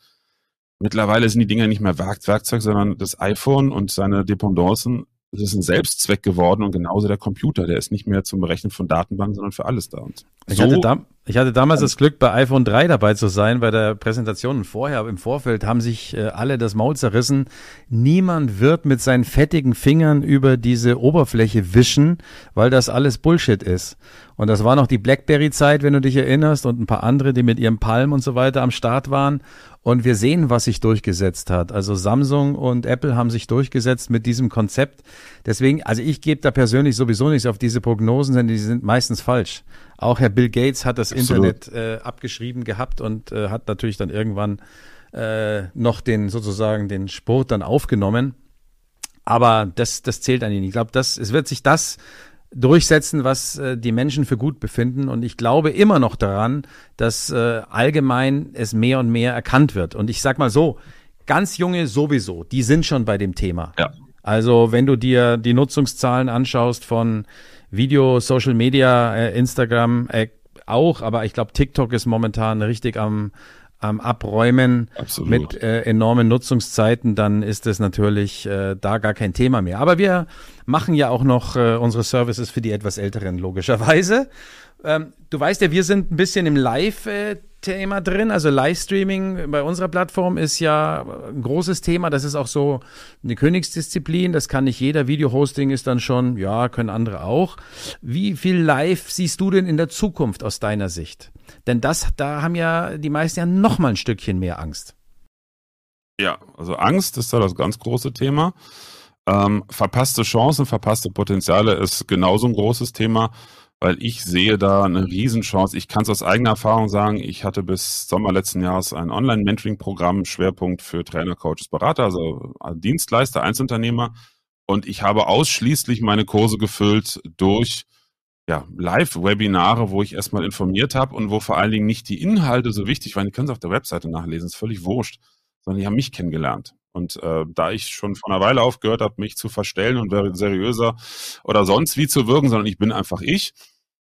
Mittlerweile sind die Dinger nicht mehr Werkzeug, sondern das iPhone und seine Dependancen das ist ein Selbstzweck geworden und genauso der Computer, der ist nicht mehr zum Berechnen von Datenbanken, sondern für alles da. Und ich, hatte da, Ich hatte damals das Glück, bei iPhone 3 dabei zu sein, bei der Präsentation. Und vorher, im Vorfeld, haben sich äh, alle das Maul zerrissen. Niemand wird mit seinen fettigen Fingern über diese Oberfläche wischen, weil das alles Bullshit ist. Und das war noch die Blackberry-Zeit, wenn du dich erinnerst, und ein paar andere, die mit ihrem Palm und so weiter am Start waren. Und wir sehen, was sich durchgesetzt hat. Also Samsung und Apple haben sich durchgesetzt mit diesem Konzept. Deswegen, also ich gebe da persönlich sowieso nichts auf diese Prognosen, denn die sind meistens falsch. Auch Herr Bill Gates hat das. Internet äh, abgeschrieben gehabt und äh, hat natürlich dann irgendwann äh, noch den sozusagen den Sport dann aufgenommen. Aber das, das zählt eigentlich nicht. Ich glaube, das, es wird sich das durchsetzen, was äh, die Menschen für gut befinden. Und ich glaube immer noch daran, dass äh, allgemein es mehr und mehr erkannt wird. Und ich sag mal so, ganz junge sowieso, die sind schon bei dem Thema. Ja. Also wenn du dir die Nutzungszahlen anschaust von Video, Social Media, äh, Instagram äh, auch, aber ich glaube TikTok ist momentan richtig am am Abräumen Absolut. mit äh, enormen Nutzungszeiten, dann ist es natürlich äh, da gar kein Thema mehr. Aber wir machen ja auch noch äh, unsere Services für die etwas Älteren, logischerweise. Ähm, du weißt ja, wir sind ein bisschen im Live-Thema drin. Also Livestreaming bei unserer Plattform ist ja ein großes Thema. Das ist auch so eine Königsdisziplin. Das kann nicht jeder. Video-Hosting ist dann schon, ja, können andere auch. Wie viel Live siehst du denn in der Zukunft aus deiner Sicht? Denn das, da haben ja die meisten ja noch mal ein Stückchen mehr Angst. Ja, also Angst ist da das ganz große Thema. Ähm, verpasste Chancen, verpasste Potenziale ist genauso ein großes Thema, weil ich sehe da eine Riesenchance. Ich kann es aus eigener Erfahrung sagen, ich hatte bis Sommer letzten Jahres ein Online-Mentoring-Programm, Schwerpunkt für Trainer, Coaches, Berater, also Dienstleister, Einzelunternehmer. Und ich habe ausschließlich meine Kurse gefüllt durch ja, Live-Webinare, wo ich erstmal informiert habe und wo vor allen Dingen nicht die Inhalte so wichtig waren. Die können Sie auf der Webseite nachlesen, ist völlig wurscht, sondern die haben mich kennengelernt. Und äh, da ich schon vor einer Weile aufgehört habe, mich zu verstellen und seriöser oder sonst wie zu wirken, sondern ich bin einfach ich,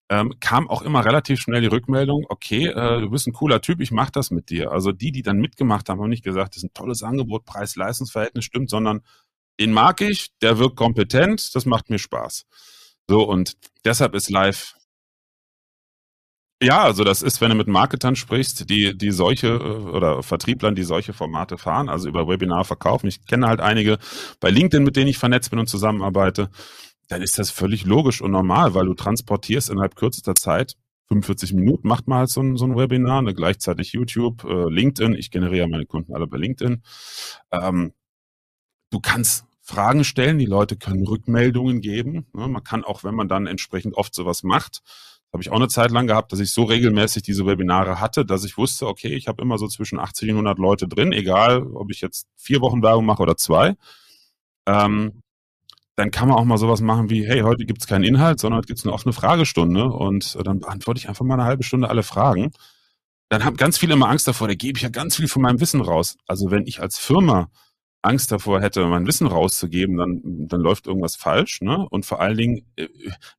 ähm, kam auch immer relativ schnell die Rückmeldung, okay, äh, du bist ein cooler Typ, ich mache das mit dir. Also die, die dann mitgemacht haben, haben nicht gesagt, das ist ein tolles Angebot, Preis-Leistungsverhältnis stimmt, sondern den mag ich, der wirkt kompetent, das macht mir Spaß. So, und deshalb ist live. Ja, also das ist, wenn du mit Marketern sprichst, die, die solche äh, oder Vertrieblern, die solche Formate fahren, also über Webinar verkaufen. Ich kenne halt einige bei LinkedIn, mit denen ich vernetzt bin und zusammenarbeite. Dann ist das völlig logisch und normal, weil du transportierst innerhalb kürzester Zeit 45 Minuten macht man halt so ein, so ein Webinar, ne, gleichzeitig YouTube, äh, LinkedIn. Ich generiere meine Kunden alle bei LinkedIn. Ähm, du kannst Fragen stellen, die Leute können Rückmeldungen geben. Ne? Man kann auch, wenn man dann entsprechend oft sowas macht, habe ich auch eine Zeit lang gehabt, dass ich so regelmäßig diese Webinare hatte, dass ich wusste, okay, ich habe immer so zwischen 80 und 100 Leute drin, egal ob ich jetzt vier Wochen Werbung mache oder zwei. Ähm, dann kann man auch mal sowas machen wie, hey, heute gibt es keinen Inhalt, sondern heute gibt es eine offene Fragestunde und dann beantworte ich einfach mal eine halbe Stunde alle Fragen. Dann haben ganz viele immer Angst davor, da gebe ich ja ganz viel von meinem Wissen raus. Also wenn ich als Firma Angst davor hätte, mein Wissen rauszugeben, dann, dann läuft irgendwas falsch. Ne? Und vor allen Dingen, äh,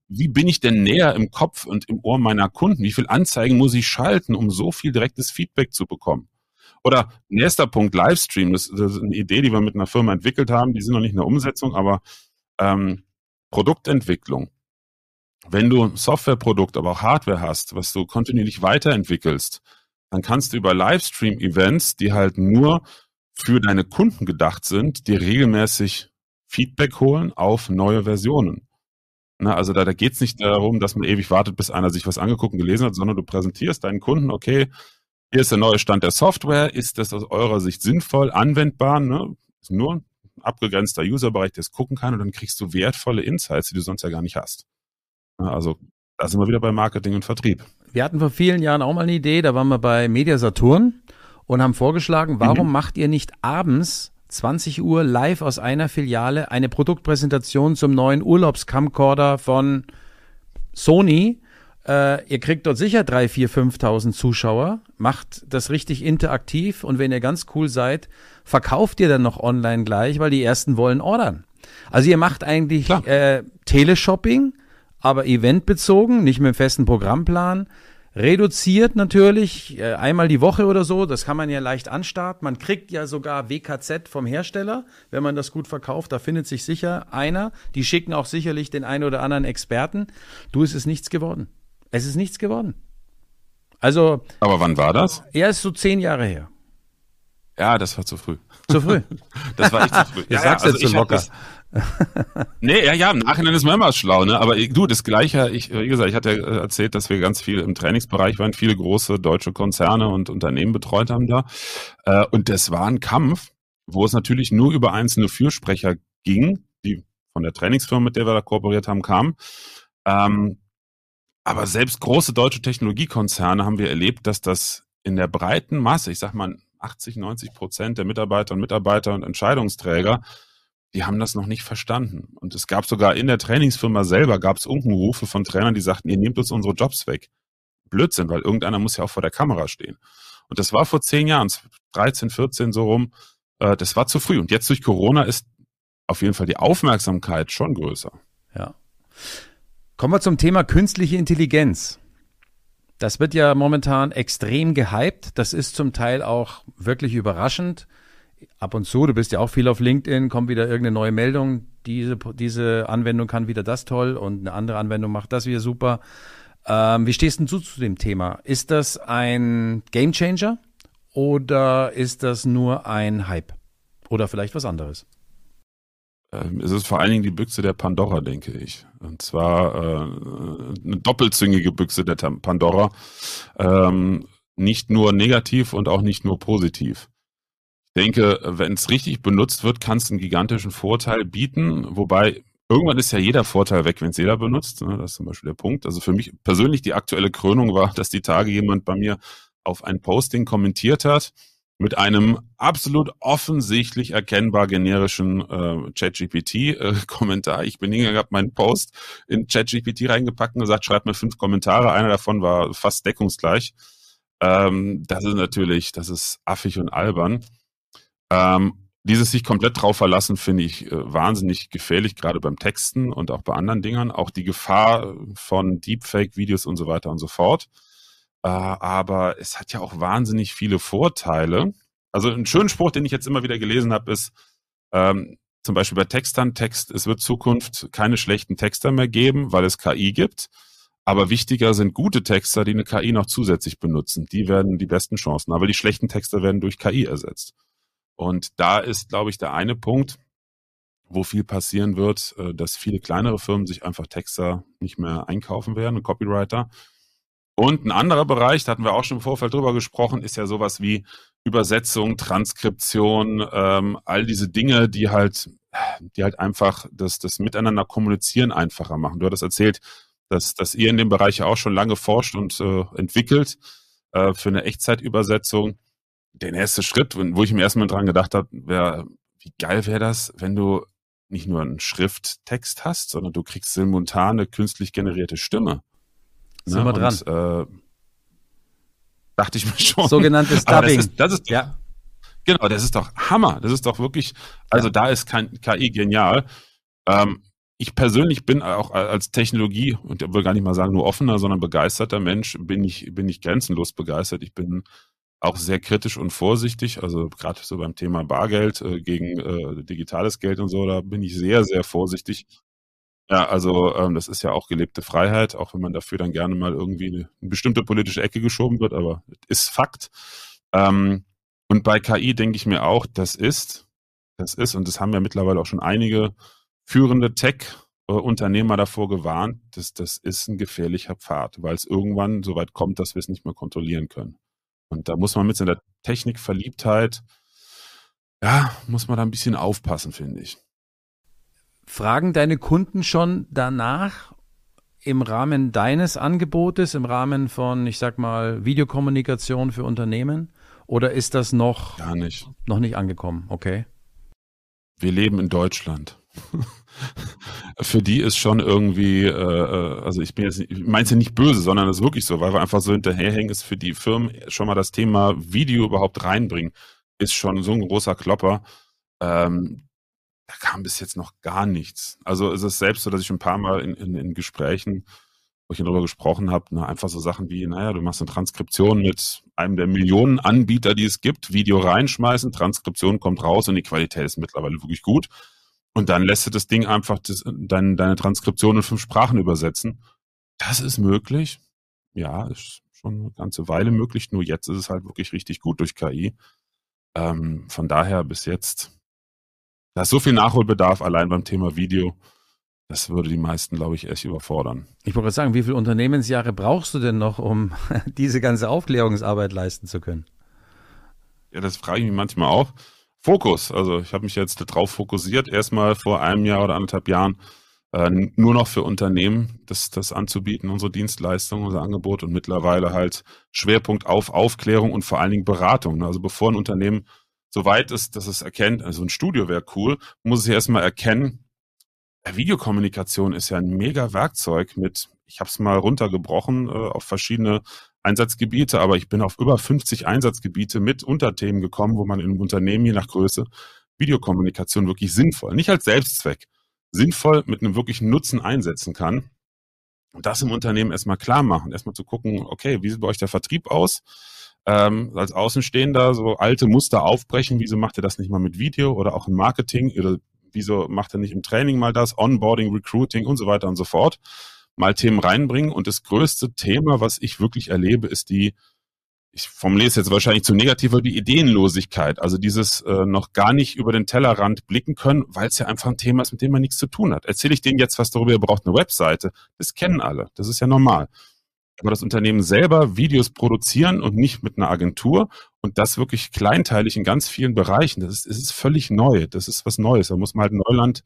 wie bin ich denn näher im Kopf und im Ohr meiner Kunden? Wie viel Anzeigen muss ich schalten, um so viel direktes Feedback zu bekommen? Oder nächster Punkt, Livestream. Das, das ist eine Idee, die wir mit einer Firma entwickelt haben. Die sind noch nicht in der Umsetzung, aber ähm, Produktentwicklung. Wenn du ein Softwareprodukt, aber auch Hardware hast, was du kontinuierlich weiterentwickelst, dann kannst du über Livestream-Events, die halt nur für deine Kunden gedacht sind, die regelmäßig Feedback holen auf neue Versionen. Na, also da, da geht es nicht darum, dass man ewig wartet, bis einer sich was angeguckt und gelesen hat, sondern du präsentierst deinen Kunden, okay, hier ist der neue Stand der Software, ist das aus eurer Sicht sinnvoll, anwendbar, ne? Ist nur ein abgegrenzter Userbereich, der es gucken kann und dann kriegst du wertvolle Insights, die du sonst ja gar nicht hast. Na, also da sind wir wieder bei Marketing und Vertrieb. Wir hatten vor vielen Jahren auch mal eine Idee, da waren wir bei Media Saturn und haben vorgeschlagen, warum mhm. macht ihr nicht abends 20 Uhr live aus einer Filiale eine Produktpräsentation zum neuen Urlaubscamcorder von Sony? Äh, ihr kriegt dort sicher 3, 4, 5.000 Zuschauer, macht das richtig interaktiv und wenn ihr ganz cool seid, verkauft ihr dann noch online gleich, weil die ersten wollen ordern. Also ihr macht eigentlich äh, Teleshopping, aber eventbezogen, nicht mit einem festen Programmplan reduziert natürlich, äh, einmal die Woche oder so, das kann man ja leicht anstarten. Man kriegt ja sogar WKZ vom Hersteller, wenn man das gut verkauft, da findet sich sicher einer. Die schicken auch sicherlich den einen oder anderen Experten. Du, es ist nichts geworden. Es ist nichts geworden. Also. Aber wann war das? Er ist so zehn Jahre her. Ja, das war zu früh. Zu früh. das war echt zu früh. ja, ja, sagst also jetzt so locker. Das, nee, ja, ja, im Nachhinein ist man immer schlau, ne? Aber du, das Gleiche, ich, wie gesagt, ich hatte ja erzählt, dass wir ganz viel im Trainingsbereich waren, viele große deutsche Konzerne und Unternehmen betreut haben da. Äh, und das war ein Kampf, wo es natürlich nur über einzelne Fürsprecher ging, die von der Trainingsfirma, mit der wir da kooperiert haben, kamen. Ähm, aber selbst große deutsche Technologiekonzerne haben wir erlebt, dass das in der breiten Masse, ich sag mal 80, 90 Prozent der Mitarbeiter und Mitarbeiter und Entscheidungsträger, die haben das noch nicht verstanden. Und es gab sogar in der Trainingsfirma selber, gab es Unkenrufe von Trainern, die sagten, ihr nehmt uns unsere Jobs weg. Blödsinn, weil irgendeiner muss ja auch vor der Kamera stehen. Und das war vor zehn Jahren, 13, 14 so rum, äh, das war zu früh. Und jetzt durch Corona ist auf jeden Fall die Aufmerksamkeit schon größer. Ja. Kommen wir zum Thema künstliche Intelligenz. Das wird ja momentan extrem gehypt. Das ist zum Teil auch wirklich überraschend ab und zu, du bist ja auch viel auf LinkedIn, kommt wieder irgendeine neue Meldung, diese, diese Anwendung kann wieder das toll und eine andere Anwendung macht das wieder super. Ähm, wie stehst denn du zu dem Thema? Ist das ein Gamechanger oder ist das nur ein Hype? Oder vielleicht was anderes? Ähm, es ist vor allen Dingen die Büchse der Pandora, denke ich. Und zwar äh, eine doppelzüngige Büchse der Pandora. Ähm, nicht nur negativ und auch nicht nur positiv denke, wenn es richtig benutzt wird, kann es einen gigantischen Vorteil bieten. Wobei irgendwann ist ja jeder Vorteil weg, wenn es jeder benutzt. Ne? Das ist zum Beispiel der Punkt. Also für mich persönlich die aktuelle Krönung war, dass die Tage jemand bei mir auf ein Posting kommentiert hat mit einem absolut offensichtlich erkennbar generischen äh, ChatGPT-Kommentar. Äh, ich bin hingegangen, habe meinen Post in ChatGPT reingepackt und gesagt, schreib mir fünf Kommentare. Einer davon war fast deckungsgleich. Ähm, das ist natürlich, das ist affig und albern. Ähm, dieses sich komplett drauf verlassen, finde ich äh, wahnsinnig gefährlich, gerade beim Texten und auch bei anderen Dingern. Auch die Gefahr von Deepfake-Videos und so weiter und so fort. Äh, aber es hat ja auch wahnsinnig viele Vorteile. Also ein schöner Spruch, den ich jetzt immer wieder gelesen habe, ist ähm, zum Beispiel bei Textern, Text, es wird Zukunft keine schlechten Texter mehr geben, weil es KI gibt. Aber wichtiger sind gute Texter, die eine KI noch zusätzlich benutzen. Die werden die besten Chancen. Aber die schlechten Texter werden durch KI ersetzt. Und da ist, glaube ich, der eine Punkt, wo viel passieren wird, äh, dass viele kleinere Firmen sich einfach Texter nicht mehr einkaufen werden, Copywriter. Und ein anderer Bereich, da hatten wir auch schon im Vorfeld drüber gesprochen, ist ja sowas wie Übersetzung, Transkription, ähm, all diese Dinge, die halt, die halt einfach das, das Miteinander kommunizieren einfacher machen. Du hattest erzählt, dass, dass ihr in dem Bereich ja auch schon lange forscht und äh, entwickelt äh, für eine Echtzeitübersetzung der nächste Schritt, wo ich mir erstmal dran gedacht habe, wäre, wie geil wäre das, wenn du nicht nur einen Schrifttext hast, sondern du kriegst simultane künstlich generierte Stimme. Sind ne? wir dran. Und, äh, dachte ich mir schon. Sogenanntes Dubbing. Das ist, das ist ja. Genau, das ist doch Hammer. Das ist doch wirklich, also ja. da ist kein KI genial. Ähm, ich persönlich bin auch als Technologie, und ich will gar nicht mal sagen nur offener, sondern begeisterter Mensch, bin ich, bin ich grenzenlos begeistert. Ich bin auch sehr kritisch und vorsichtig. Also gerade so beim Thema Bargeld äh, gegen äh, digitales Geld und so, da bin ich sehr, sehr vorsichtig. Ja, also ähm, das ist ja auch gelebte Freiheit, auch wenn man dafür dann gerne mal irgendwie eine, eine bestimmte politische Ecke geschoben wird, aber ist Fakt. Ähm, und bei KI denke ich mir auch, das ist, das ist, und das haben ja mittlerweile auch schon einige führende Tech-Unternehmer davor gewarnt, dass das ist ein gefährlicher Pfad, weil es irgendwann so weit kommt, dass wir es nicht mehr kontrollieren können. Und da muss man mit seiner Technikverliebtheit, ja, muss man da ein bisschen aufpassen, finde ich. Fragen deine Kunden schon danach im Rahmen deines Angebotes, im Rahmen von, ich sag mal, Videokommunikation für Unternehmen? Oder ist das noch, Gar nicht. noch nicht angekommen? Okay. Wir leben in Deutschland. für die ist schon irgendwie, äh, äh also ich bin jetzt, ich meine es ja nicht böse, sondern es ist wirklich so, weil wir einfach so hinterherhängen, ist für die Firmen schon mal das Thema Video überhaupt reinbringen, ist schon so ein großer Klopper. Ähm, da kam bis jetzt noch gar nichts. Also es ist selbst so, dass ich ein paar Mal in, in, in Gesprächen, wo ich darüber gesprochen habe, na, einfach so Sachen wie, naja, du machst eine Transkription mit einem der Millionen Anbieter, die es gibt, Video reinschmeißen, Transkription kommt raus und die Qualität ist mittlerweile wirklich gut. Und dann lässt du das Ding einfach das, dein, deine Transkription in fünf Sprachen übersetzen. Das ist möglich. Ja, ist schon eine ganze Weile möglich, nur jetzt ist es halt wirklich richtig gut durch KI. Ähm, von daher bis jetzt, da ist so viel Nachholbedarf allein beim Thema Video. Das würde die meisten, glaube ich, echt überfordern. Ich wollte sagen, wie viele Unternehmensjahre brauchst du denn noch, um diese ganze Aufklärungsarbeit leisten zu können? Ja, das frage ich mich manchmal auch. Fokus. Also ich habe mich jetzt darauf fokussiert, erstmal vor einem Jahr oder anderthalb Jahren äh, nur noch für Unternehmen das, das anzubieten, unsere Dienstleistungen, unser Angebot und mittlerweile halt Schwerpunkt auf Aufklärung und vor allen Dingen Beratung. Also bevor ein Unternehmen so weit ist, dass es erkennt, also ein Studio wäre cool, muss es erstmal erkennen, Videokommunikation ist ja ein mega Werkzeug mit, ich habe es mal runtergebrochen äh, auf verschiedene Einsatzgebiete, aber ich bin auf über 50 Einsatzgebiete mit Unterthemen gekommen, wo man in einem Unternehmen je nach Größe Videokommunikation wirklich sinnvoll, nicht als Selbstzweck, sinnvoll mit einem wirklichen Nutzen einsetzen kann. Und das im Unternehmen erstmal klar machen, erstmal zu gucken, okay, wie sieht bei euch der Vertrieb aus? Ähm, als Außenstehender so alte Muster aufbrechen, wieso macht ihr das nicht mal mit Video oder auch im Marketing oder wieso macht er nicht im Training mal das, Onboarding, Recruiting und so weiter und so fort, mal Themen reinbringen. Und das größte Thema, was ich wirklich erlebe, ist die ich formuliere es jetzt wahrscheinlich zu negativ, aber die Ideenlosigkeit, also dieses äh, noch gar nicht über den Tellerrand blicken können, weil es ja einfach ein Thema ist, mit dem man nichts zu tun hat. Erzähle ich denen jetzt was darüber, ihr braucht eine Webseite, das kennen alle, das ist ja normal. Aber das Unternehmen selber Videos produzieren und nicht mit einer Agentur und das wirklich kleinteilig in ganz vielen Bereichen, das ist, das ist völlig neu, das ist was Neues, da muss man halt Neuland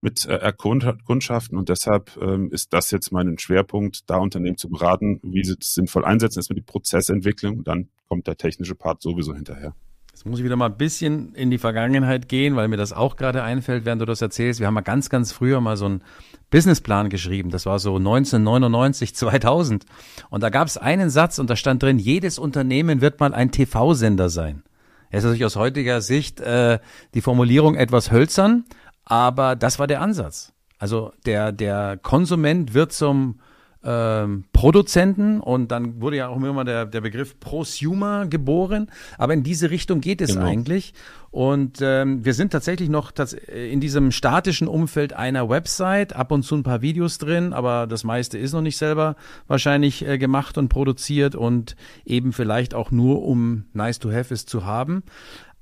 mit äh, Erkundschaften und deshalb ähm, ist das jetzt mein Schwerpunkt, da Unternehmen zu beraten, wie sie das sinnvoll einsetzen. Erstmal die Prozessentwicklung und dann kommt der technische Part sowieso hinterher. Jetzt muss ich wieder mal ein bisschen in die Vergangenheit gehen, weil mir das auch gerade einfällt, während du das erzählst. Wir haben mal ganz, ganz früher mal so einen Businessplan geschrieben. Das war so 1999, 2000. Und da gab es einen Satz und da stand drin, jedes Unternehmen wird mal ein TV-Sender sein. Es ist natürlich aus heutiger Sicht äh, die Formulierung etwas hölzern, aber das war der Ansatz. Also der, der Konsument wird zum ähm, Produzenten und dann wurde ja auch immer der, der Begriff Prosumer geboren. Aber in diese Richtung geht es genau. eigentlich. Und ähm, wir sind tatsächlich noch in diesem statischen Umfeld einer Website, ab und zu ein paar Videos drin, aber das meiste ist noch nicht selber wahrscheinlich äh, gemacht und produziert und eben vielleicht auch nur, um nice to have es zu haben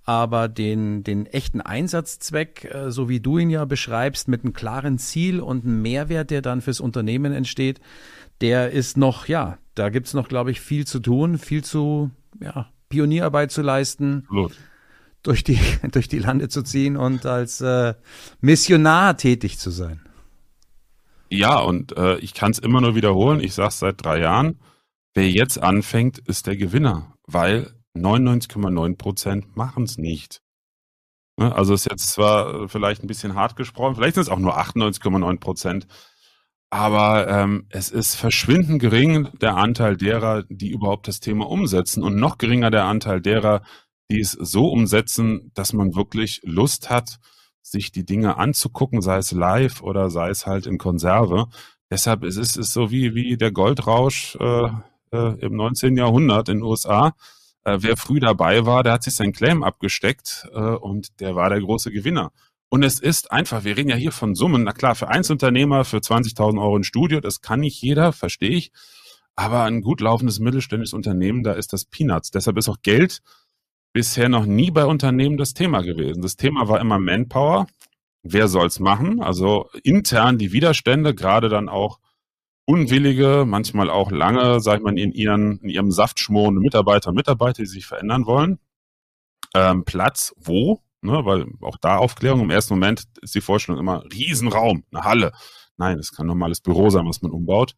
aber den, den echten Einsatzzweck, äh, so wie du ihn ja beschreibst, mit einem klaren Ziel und einem Mehrwert, der dann fürs Unternehmen entsteht, der ist noch, ja, da gibt's noch, glaube ich, viel zu tun, viel zu, ja, Pionierarbeit zu leisten, durch die, durch die Lande zu ziehen und als äh, Missionar tätig zu sein. Ja, und äh, ich kann es immer nur wiederholen, ich sage es seit drei Jahren, wer jetzt anfängt, ist der Gewinner, weil 99,9 Prozent machen es nicht. Ne, also ist jetzt zwar vielleicht ein bisschen hart gesprochen, vielleicht sind es auch nur 98,9 Prozent, aber ähm, es ist verschwindend gering der Anteil derer, die überhaupt das Thema umsetzen und noch geringer der Anteil derer, die es so umsetzen, dass man wirklich Lust hat, sich die Dinge anzugucken, sei es live oder sei es halt in Konserve. Deshalb ist es so wie, wie der Goldrausch äh, äh, im 19. Jahrhundert in den USA äh, wer früh dabei war, der hat sich sein Claim abgesteckt äh, und der war der große Gewinner. Und es ist einfach, wir reden ja hier von Summen, na klar, für Einzelunternehmer, für 20.000 Euro ein Studio, das kann nicht jeder, verstehe ich. Aber ein gut laufendes mittelständisches Unternehmen, da ist das Peanuts. Deshalb ist auch Geld bisher noch nie bei Unternehmen das Thema gewesen. Das Thema war immer Manpower. Wer soll's machen? Also intern die Widerstände, gerade dann auch unwillige, manchmal auch lange, sag ich mal, in, ihren, in ihrem Saft schmorende Mitarbeiter und Mitarbeiter, die sich verändern wollen. Ähm, Platz, wo? Ne, weil auch da Aufklärung, im ersten Moment ist die Vorstellung immer Riesenraum, eine Halle. Nein, es kann normales Büro sein, was man umbaut.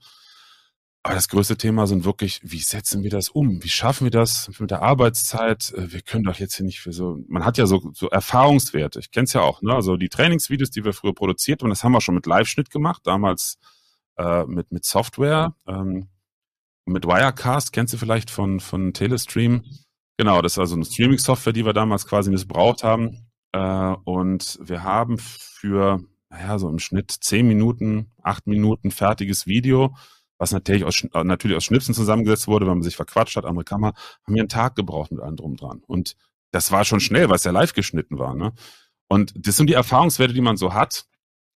Aber das größte Thema sind wirklich, wie setzen wir das um? Wie schaffen wir das mit der Arbeitszeit? Äh, wir können doch jetzt hier nicht für so, man hat ja so, so Erfahrungswerte. Ich kenne es ja auch, ne? Also die Trainingsvideos, die wir früher produziert haben, das haben wir schon mit Live-Schnitt gemacht. Damals äh, mit, mit Software. Ähm, mit Wirecast, kennst du vielleicht von, von Telestream? Genau, das ist also eine Streaming-Software, die wir damals quasi missbraucht haben. Äh, und wir haben für, naja, so im Schnitt zehn Minuten, acht Minuten fertiges Video, was natürlich aus, natürlich aus Schnipsen zusammengesetzt wurde, weil man sich verquatscht hat, andere Kamera, haben wir einen Tag gebraucht mit allem drum dran. Und das war schon schnell, weil es ja live geschnitten war. Ne? Und das sind die Erfahrungswerte, die man so hat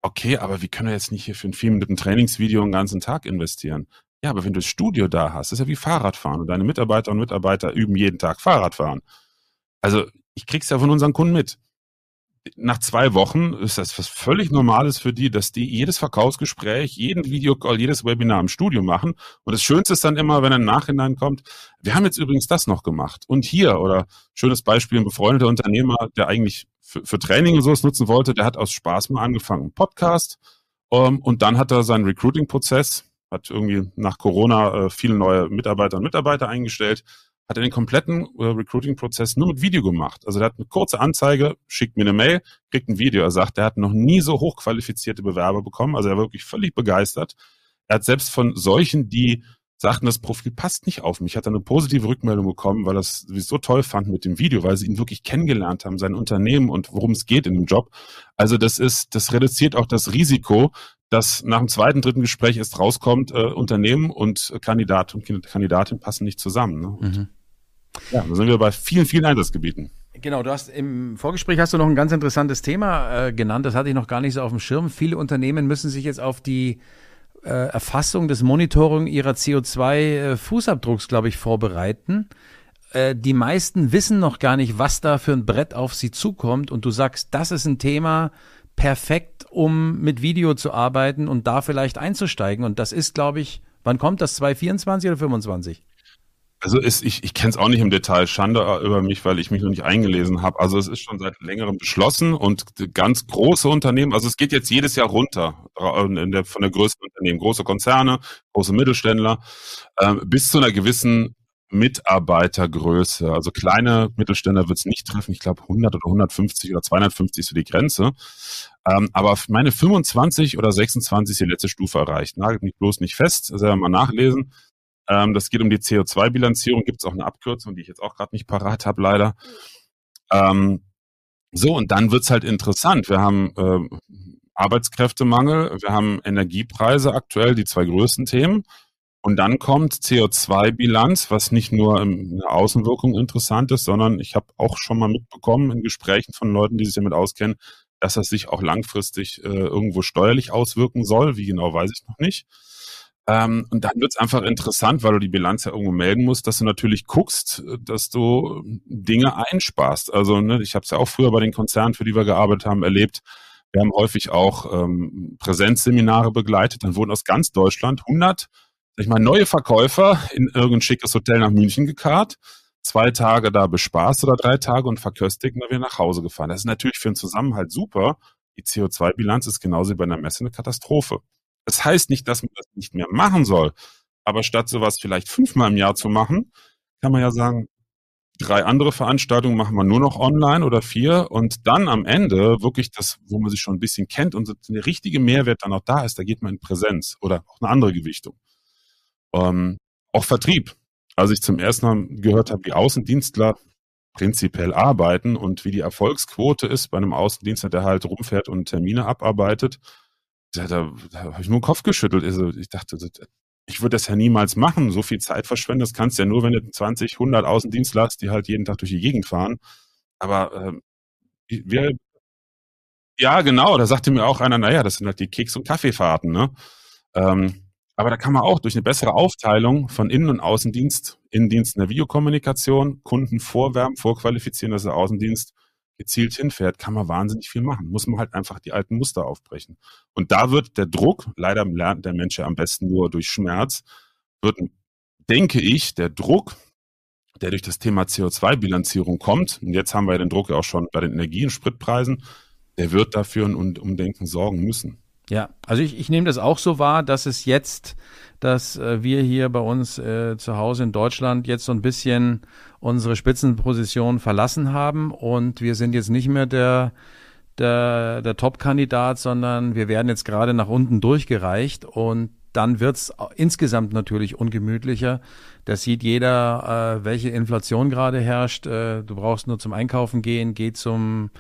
okay, aber wie können wir jetzt nicht hier für ein vier Minuten Trainingsvideo einen ganzen Tag investieren? Ja, aber wenn du das Studio da hast, ist ja wie Fahrradfahren und deine Mitarbeiter und Mitarbeiter üben jeden Tag Fahrradfahren. Also ich krieg's ja von unseren Kunden mit nach zwei Wochen ist das was völlig Normales für die, dass die jedes Verkaufsgespräch, jeden Videocall, jedes Webinar im Studio machen. Und das Schönste ist dann immer, wenn ein Nachhinein kommt, wir haben jetzt übrigens das noch gemacht. Und hier, oder schönes Beispiel, ein befreundeter Unternehmer, der eigentlich für, für Training und sowas nutzen wollte, der hat aus Spaß mal angefangen, Podcast. Um, ähm, und dann hat er seinen Recruiting-Prozess, hat irgendwie nach Corona äh, viele neue Mitarbeiter und Mitarbeiter eingestellt, hat er den kompletten äh, Recruiting-Prozess nur mit Video gemacht. Also der hat eine kurze Anzeige, schickt mir eine Mail, kriegt ein Video. Er sagt, er hat noch nie so hochqualifizierte Bewerber bekommen. Also er war wirklich völlig begeistert. Er hat selbst von solchen, die sagten, das Profil passt nicht auf mich, hat er eine positive Rückmeldung bekommen, weil das sie so toll fanden mit dem Video, weil sie ihn wirklich kennengelernt haben, sein Unternehmen und worum es geht in dem Job. Also das ist, das reduziert auch das Risiko, dass nach dem zweiten, dritten Gespräch erst rauskommt, äh, Unternehmen und Kandidat und Kandidatin passen nicht zusammen. Ne? Mhm. Ja, da sind wir bei vielen, vielen Einsatzgebieten. Genau, du hast im Vorgespräch hast du noch ein ganz interessantes Thema äh, genannt, das hatte ich noch gar nicht so auf dem Schirm. Viele Unternehmen müssen sich jetzt auf die äh, Erfassung des Monitoring ihrer CO2-Fußabdrucks, äh, glaube ich, vorbereiten. Äh, die meisten wissen noch gar nicht, was da für ein Brett auf sie zukommt und du sagst, das ist ein Thema perfekt, um mit Video zu arbeiten und da vielleicht einzusteigen und das ist, glaube ich, wann kommt das, 2024 oder 2025? Also ist, ich, ich kenne es auch nicht im Detail, Schande über mich, weil ich mich noch nicht eingelesen habe. Also es ist schon seit längerem beschlossen und ganz große Unternehmen, also es geht jetzt jedes Jahr runter in der, von der größten Unternehmen, große Konzerne, große Mittelständler, äh, bis zu einer gewissen Mitarbeitergröße. Also kleine Mittelständler wird es nicht treffen. Ich glaube 100 oder 150 oder 250 ist so die Grenze. Ähm, aber meine 25 oder 26 ist die letzte Stufe erreicht. Nagelt mich bloß nicht fest, selber mal nachlesen. Ähm, das geht um die CO2-Bilanzierung, gibt es auch eine Abkürzung, die ich jetzt auch gerade nicht parat habe, leider. Ähm, so, und dann wird's halt interessant. Wir haben äh, Arbeitskräftemangel, wir haben Energiepreise aktuell, die zwei größten Themen. Und dann kommt CO2-Bilanz, was nicht nur in der Außenwirkung interessant ist, sondern ich habe auch schon mal mitbekommen in Gesprächen von Leuten, die sich damit auskennen, dass das sich auch langfristig äh, irgendwo steuerlich auswirken soll. Wie genau weiß ich noch nicht. Ähm, und dann wird es einfach interessant, weil du die Bilanz ja irgendwo melden musst, dass du natürlich guckst, dass du Dinge einsparst. Also ne, ich habe es ja auch früher bei den Konzernen, für die wir gearbeitet haben, erlebt. Wir haben häufig auch ähm, Präsenzseminare begleitet. Dann wurden aus ganz Deutschland 100 sag ich mal, neue Verkäufer in irgendein schickes Hotel nach München gekarrt, zwei Tage da bespaßt oder drei Tage und verköstigt und dann wieder nach Hause gefahren. Das ist natürlich für den Zusammenhalt super. Die CO2-Bilanz ist genauso wie bei einer Messe eine Katastrophe. Das heißt nicht, dass man das nicht mehr machen soll. Aber statt sowas vielleicht fünfmal im Jahr zu machen, kann man ja sagen, drei andere Veranstaltungen machen wir nur noch online oder vier und dann am Ende wirklich das, wo man sich schon ein bisschen kennt und der richtige Mehrwert dann auch da ist, da geht man in Präsenz oder auch eine andere Gewichtung. Ähm, auch Vertrieb. Als ich zum ersten Mal gehört habe, wie Außendienstler prinzipiell arbeiten und wie die Erfolgsquote ist bei einem Außendienstler, der halt rumfährt und Termine abarbeitet, da, da, da habe ich nur den Kopf geschüttelt. Also ich dachte, ich würde das ja niemals machen. So viel Zeit verschwenden, das kannst du ja nur, wenn du 20, 100 Außendienstler hast, die halt jeden Tag durch die Gegend fahren. Aber äh, wir, ja, genau, da sagte mir auch einer, naja, das sind halt die Keks- und Kaffeefahrten, ne? Ähm, aber da kann man auch durch eine bessere Aufteilung von Innen- und Außendienst, Innendienst in der Videokommunikation, Kunden vorwärmen, vorqualifizieren, dass der Außendienst gezielt hinfährt, kann man wahnsinnig viel machen. Muss man halt einfach die alten Muster aufbrechen. Und da wird der Druck, leider lernt der Mensch ja am besten nur durch Schmerz, wird, denke ich, der Druck, der durch das Thema CO2-Bilanzierung kommt, und jetzt haben wir ja den Druck ja auch schon bei den Energie- und Spritpreisen, der wird dafür ein Umdenken sorgen müssen. Ja, also ich, ich nehme das auch so wahr, dass es jetzt, dass äh, wir hier bei uns äh, zu Hause in Deutschland jetzt so ein bisschen unsere Spitzenposition verlassen haben und wir sind jetzt nicht mehr der der, der Top-Kandidat, sondern wir werden jetzt gerade nach unten durchgereicht und dann wird's insgesamt natürlich ungemütlicher. Das sieht jeder, äh, welche Inflation gerade herrscht. Äh, du brauchst nur zum Einkaufen gehen, geh zum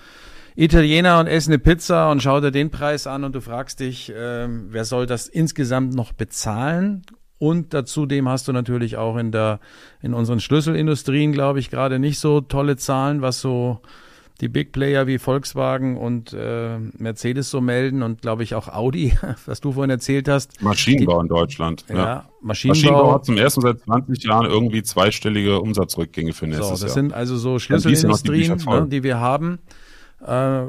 Italiener und esse eine Pizza und schau dir den Preis an und du fragst dich, äh, wer soll das insgesamt noch bezahlen? Und dazu dem hast du natürlich auch in der, in unseren Schlüsselindustrien, glaube ich, gerade nicht so tolle Zahlen, was so die Big Player wie Volkswagen und äh, Mercedes so melden und glaube ich auch Audi, was du vorhin erzählt hast. Maschinenbau die, in Deutschland. Ja, ja. Maschinenbau. Maschinenbau hat zum ersten seit 20 Jahren irgendwie zweistellige Umsatzrückgänge für nächstes so, das Jahr. sind also so Schlüsselindustrien, die, ne, die, wir haben. Äh,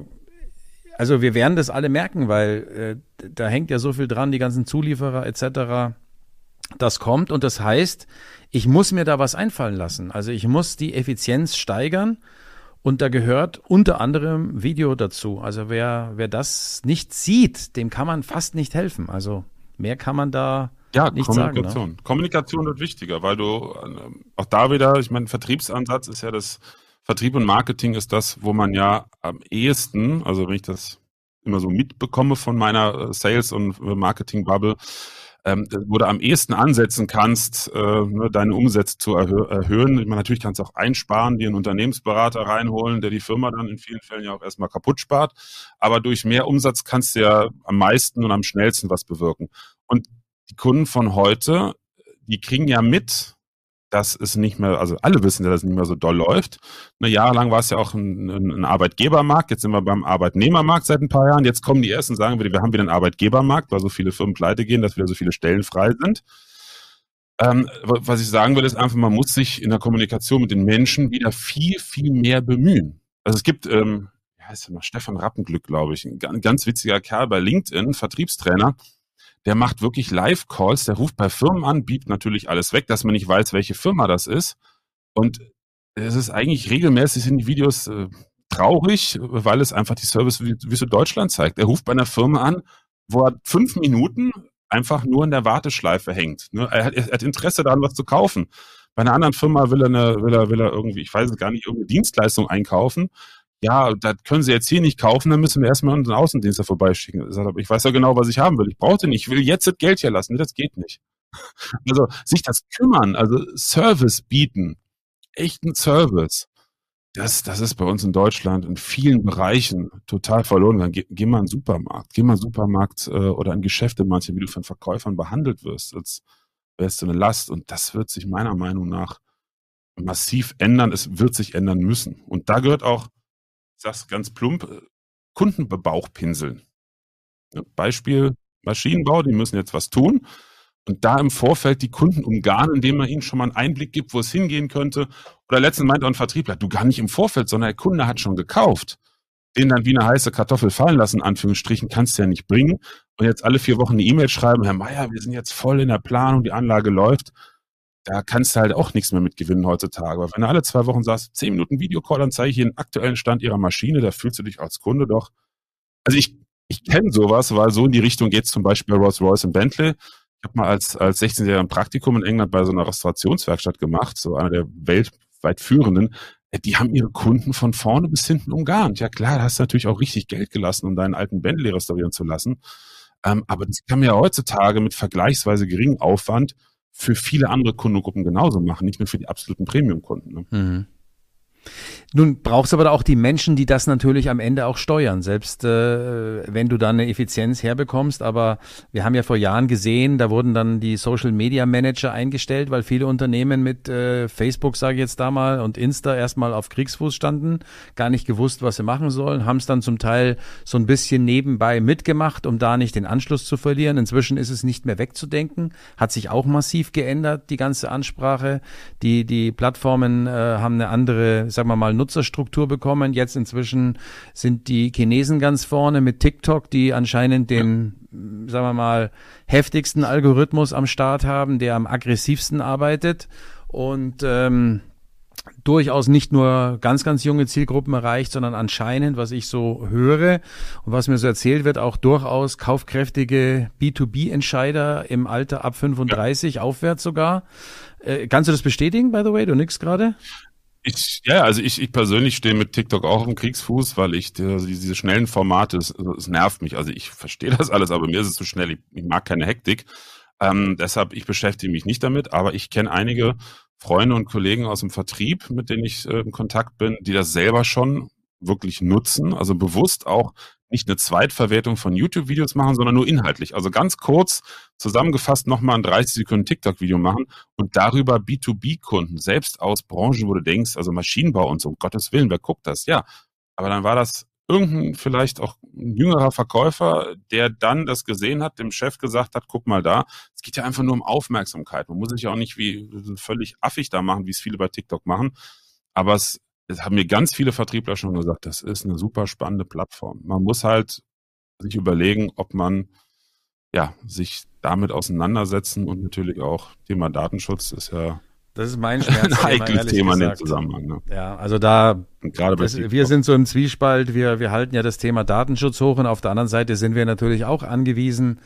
also wir werden das alle merken, weil äh, da hängt ja so viel dran, die ganzen Zulieferer etc. Das kommt und das heißt, ich muss mir da was einfallen lassen. Also ich muss die Effizienz steigern und da gehört unter anderem Video dazu. Also wer, wer das nicht sieht, dem kann man fast nicht helfen. Also mehr kann man da ja, nicht Kommunikation. sagen. Ne? Kommunikation wird wichtiger, weil du auch da wieder, ich meine, Vertriebsansatz ist ja das, Vertrieb und Marketing ist das, wo man ja am ehesten, also wenn ich das immer so mitbekomme von meiner äh, Sales- und Marketing-Bubble, ähm, wo du am ehesten ansetzen kannst, äh, ne, deine Umsätze zu erhö erhöhen. Ich meine, natürlich kannst du auch einsparen, dir einen Unternehmensberater reinholen, der die Firma dann in vielen Fällen ja auch erstmal kaputt spart. Aber durch mehr Umsatz kannst du ja am meisten und am schnellsten was bewirken. Und die Kunden von heute, die kriegen ja mit, dass es nicht mehr, also alle wissen ja, dass es nicht mehr so doll läuft. Eine Jahre lang war es ja auch ein, ein, Arbeitgebermarkt, jetzt sind wir beim Arbeitnehmermarkt seit ein paar Jahren. Jetzt kommen die ersten und sagen wir, wir haben wieder einen Arbeitgebermarkt, weil so viele Firmen pleite gehen, dass wieder so viele Stellen frei sind. Ähm, was ich sagen will, ist einfach, man muss sich in der Kommunikation mit den Menschen wieder viel, viel mehr bemühen. Also es gibt, ähm, wie heißt der mal, Stefan Rappenglück, glaube ich, ein ganz witziger Kerl bei LinkedIn, Vertriebstrainer, der macht wirklich Live-Calls, der ruft bei Firmen an, biebt natürlich alles weg, dass man nicht weiß, welche Firma das ist. Und es ist eigentlich regelmäßig in die Videos äh, traurig, weil es einfach die Service-Wüste Deutschland zeigt. Er ruft bei einer Firma an, wo er fünf Minuten einfach nur in der Warteschleife hängt. Ne? Er, hat, er hat Interesse daran, was zu kaufen. Bei einer anderen Firma will er, eine, will er, will er irgendwie, ich weiß es gar nicht, irgendeine Dienstleistung einkaufen ja, das können Sie jetzt hier nicht kaufen, dann müssen wir erstmal unseren Außendienst vorbeischicken. Ich weiß ja genau, was ich haben will. Ich brauche den nicht. Ich will jetzt das Geld hier lassen. Das geht nicht. Also sich das kümmern, also Service bieten, echten Service, das, das ist bei uns in Deutschland in vielen Bereichen total verloren. Geh, geh mal in den Supermarkt, geh mal in den Supermarkt äh, oder in Geschäfte manche, wie du von Verkäufern behandelt wirst, als wärst du eine Last. Und das wird sich meiner Meinung nach massiv ändern. Es wird sich ändern müssen. Und da gehört auch sag's ganz plump, äh, Kundenbebauchpinseln. Beispiel Maschinenbau, die müssen jetzt was tun. Und da im Vorfeld die Kunden umgarnen, indem man ihnen schon mal einen Einblick gibt, wo es hingehen könnte. Oder letztens meint auch ein Vertriebler, du gar nicht im Vorfeld, sondern der Kunde hat schon gekauft. Den dann wie eine heiße Kartoffel fallen lassen, Anführungsstrichen, kannst du ja nicht bringen. Und jetzt alle vier Wochen eine E-Mail schreiben, Herr Meier, wir sind jetzt voll in der Planung, die Anlage läuft da kannst du halt auch nichts mehr mit gewinnen heutzutage. Weil wenn du alle zwei Wochen sagst, zehn Minuten Videocall, dann zeige ich hier den aktuellen Stand ihrer Maschine, da fühlst du dich als Kunde doch. Also ich, ich kenne sowas, weil so in die Richtung geht zum Beispiel bei Rolls-Royce und Bentley. Ich habe mal als, als 16-Jähriger ein Praktikum in England bei so einer Restaurationswerkstatt gemacht, so einer der weltweit führenden. Die haben ihre Kunden von vorne bis hinten umgarnt. Ja klar, da hast du natürlich auch richtig Geld gelassen, um deinen alten Bentley restaurieren zu lassen. Ähm, aber das kann man ja heutzutage mit vergleichsweise geringem Aufwand für viele andere Kundengruppen genauso machen, nicht nur für die absoluten Premium-Kunden. Ne? Mhm. Nun brauchst du aber auch die Menschen, die das natürlich am Ende auch steuern, selbst äh, wenn du dann eine Effizienz herbekommst. Aber wir haben ja vor Jahren gesehen, da wurden dann die Social Media Manager eingestellt, weil viele Unternehmen mit äh, Facebook, sage ich jetzt da mal, und Insta erstmal auf Kriegsfuß standen, gar nicht gewusst, was sie machen sollen, haben es dann zum Teil so ein bisschen nebenbei mitgemacht, um da nicht den Anschluss zu verlieren. Inzwischen ist es nicht mehr wegzudenken, hat sich auch massiv geändert, die ganze Ansprache. Die, die Plattformen äh, haben eine andere sagen wir mal, Nutzerstruktur bekommen. Jetzt inzwischen sind die Chinesen ganz vorne mit TikTok, die anscheinend den, ja. sagen wir mal, heftigsten Algorithmus am Start haben, der am aggressivsten arbeitet. Und ähm, durchaus nicht nur ganz, ganz junge Zielgruppen erreicht, sondern anscheinend, was ich so höre und was mir so erzählt wird, auch durchaus kaufkräftige B2B-Entscheider im Alter ab 35 ja. aufwärts sogar. Äh, kannst du das bestätigen, by the way? Du nix gerade? Ich, ja, also ich, ich persönlich stehe mit TikTok auch im Kriegsfuß, weil ich also diese schnellen Formate, es, es nervt mich. Also ich verstehe das alles, aber mir ist es zu schnell. Ich, ich mag keine Hektik. Ähm, deshalb, ich beschäftige mich nicht damit, aber ich kenne einige Freunde und Kollegen aus dem Vertrieb, mit denen ich äh, in Kontakt bin, die das selber schon wirklich nutzen, also bewusst auch nicht eine Zweitverwertung von YouTube-Videos machen, sondern nur inhaltlich. Also ganz kurz zusammengefasst nochmal ein 30 Sekunden TikTok-Video machen und darüber B2B-Kunden, selbst aus Branchen, wo du denkst, also Maschinenbau und so, um Gottes Willen, wer guckt das? Ja, Aber dann war das irgendein vielleicht auch jüngerer Verkäufer, der dann das gesehen hat, dem Chef gesagt hat, guck mal da, es geht ja einfach nur um Aufmerksamkeit. Man muss sich ja auch nicht wie völlig affig da machen, wie es viele bei TikTok machen. Aber es, es haben mir ganz viele Vertriebler schon gesagt, das ist eine super spannende Plattform. Man muss halt sich überlegen, ob man ja sich damit auseinandersetzen und natürlich auch Thema Datenschutz ist ja das ist mein Schmerz. Ein heikles Thema in dem Zusammenhang. Ne? Ja, also da, gerade das, wir sind so im Zwiespalt, wir, wir halten ja das Thema Datenschutz hoch und auf der anderen Seite sind wir natürlich auch angewiesen,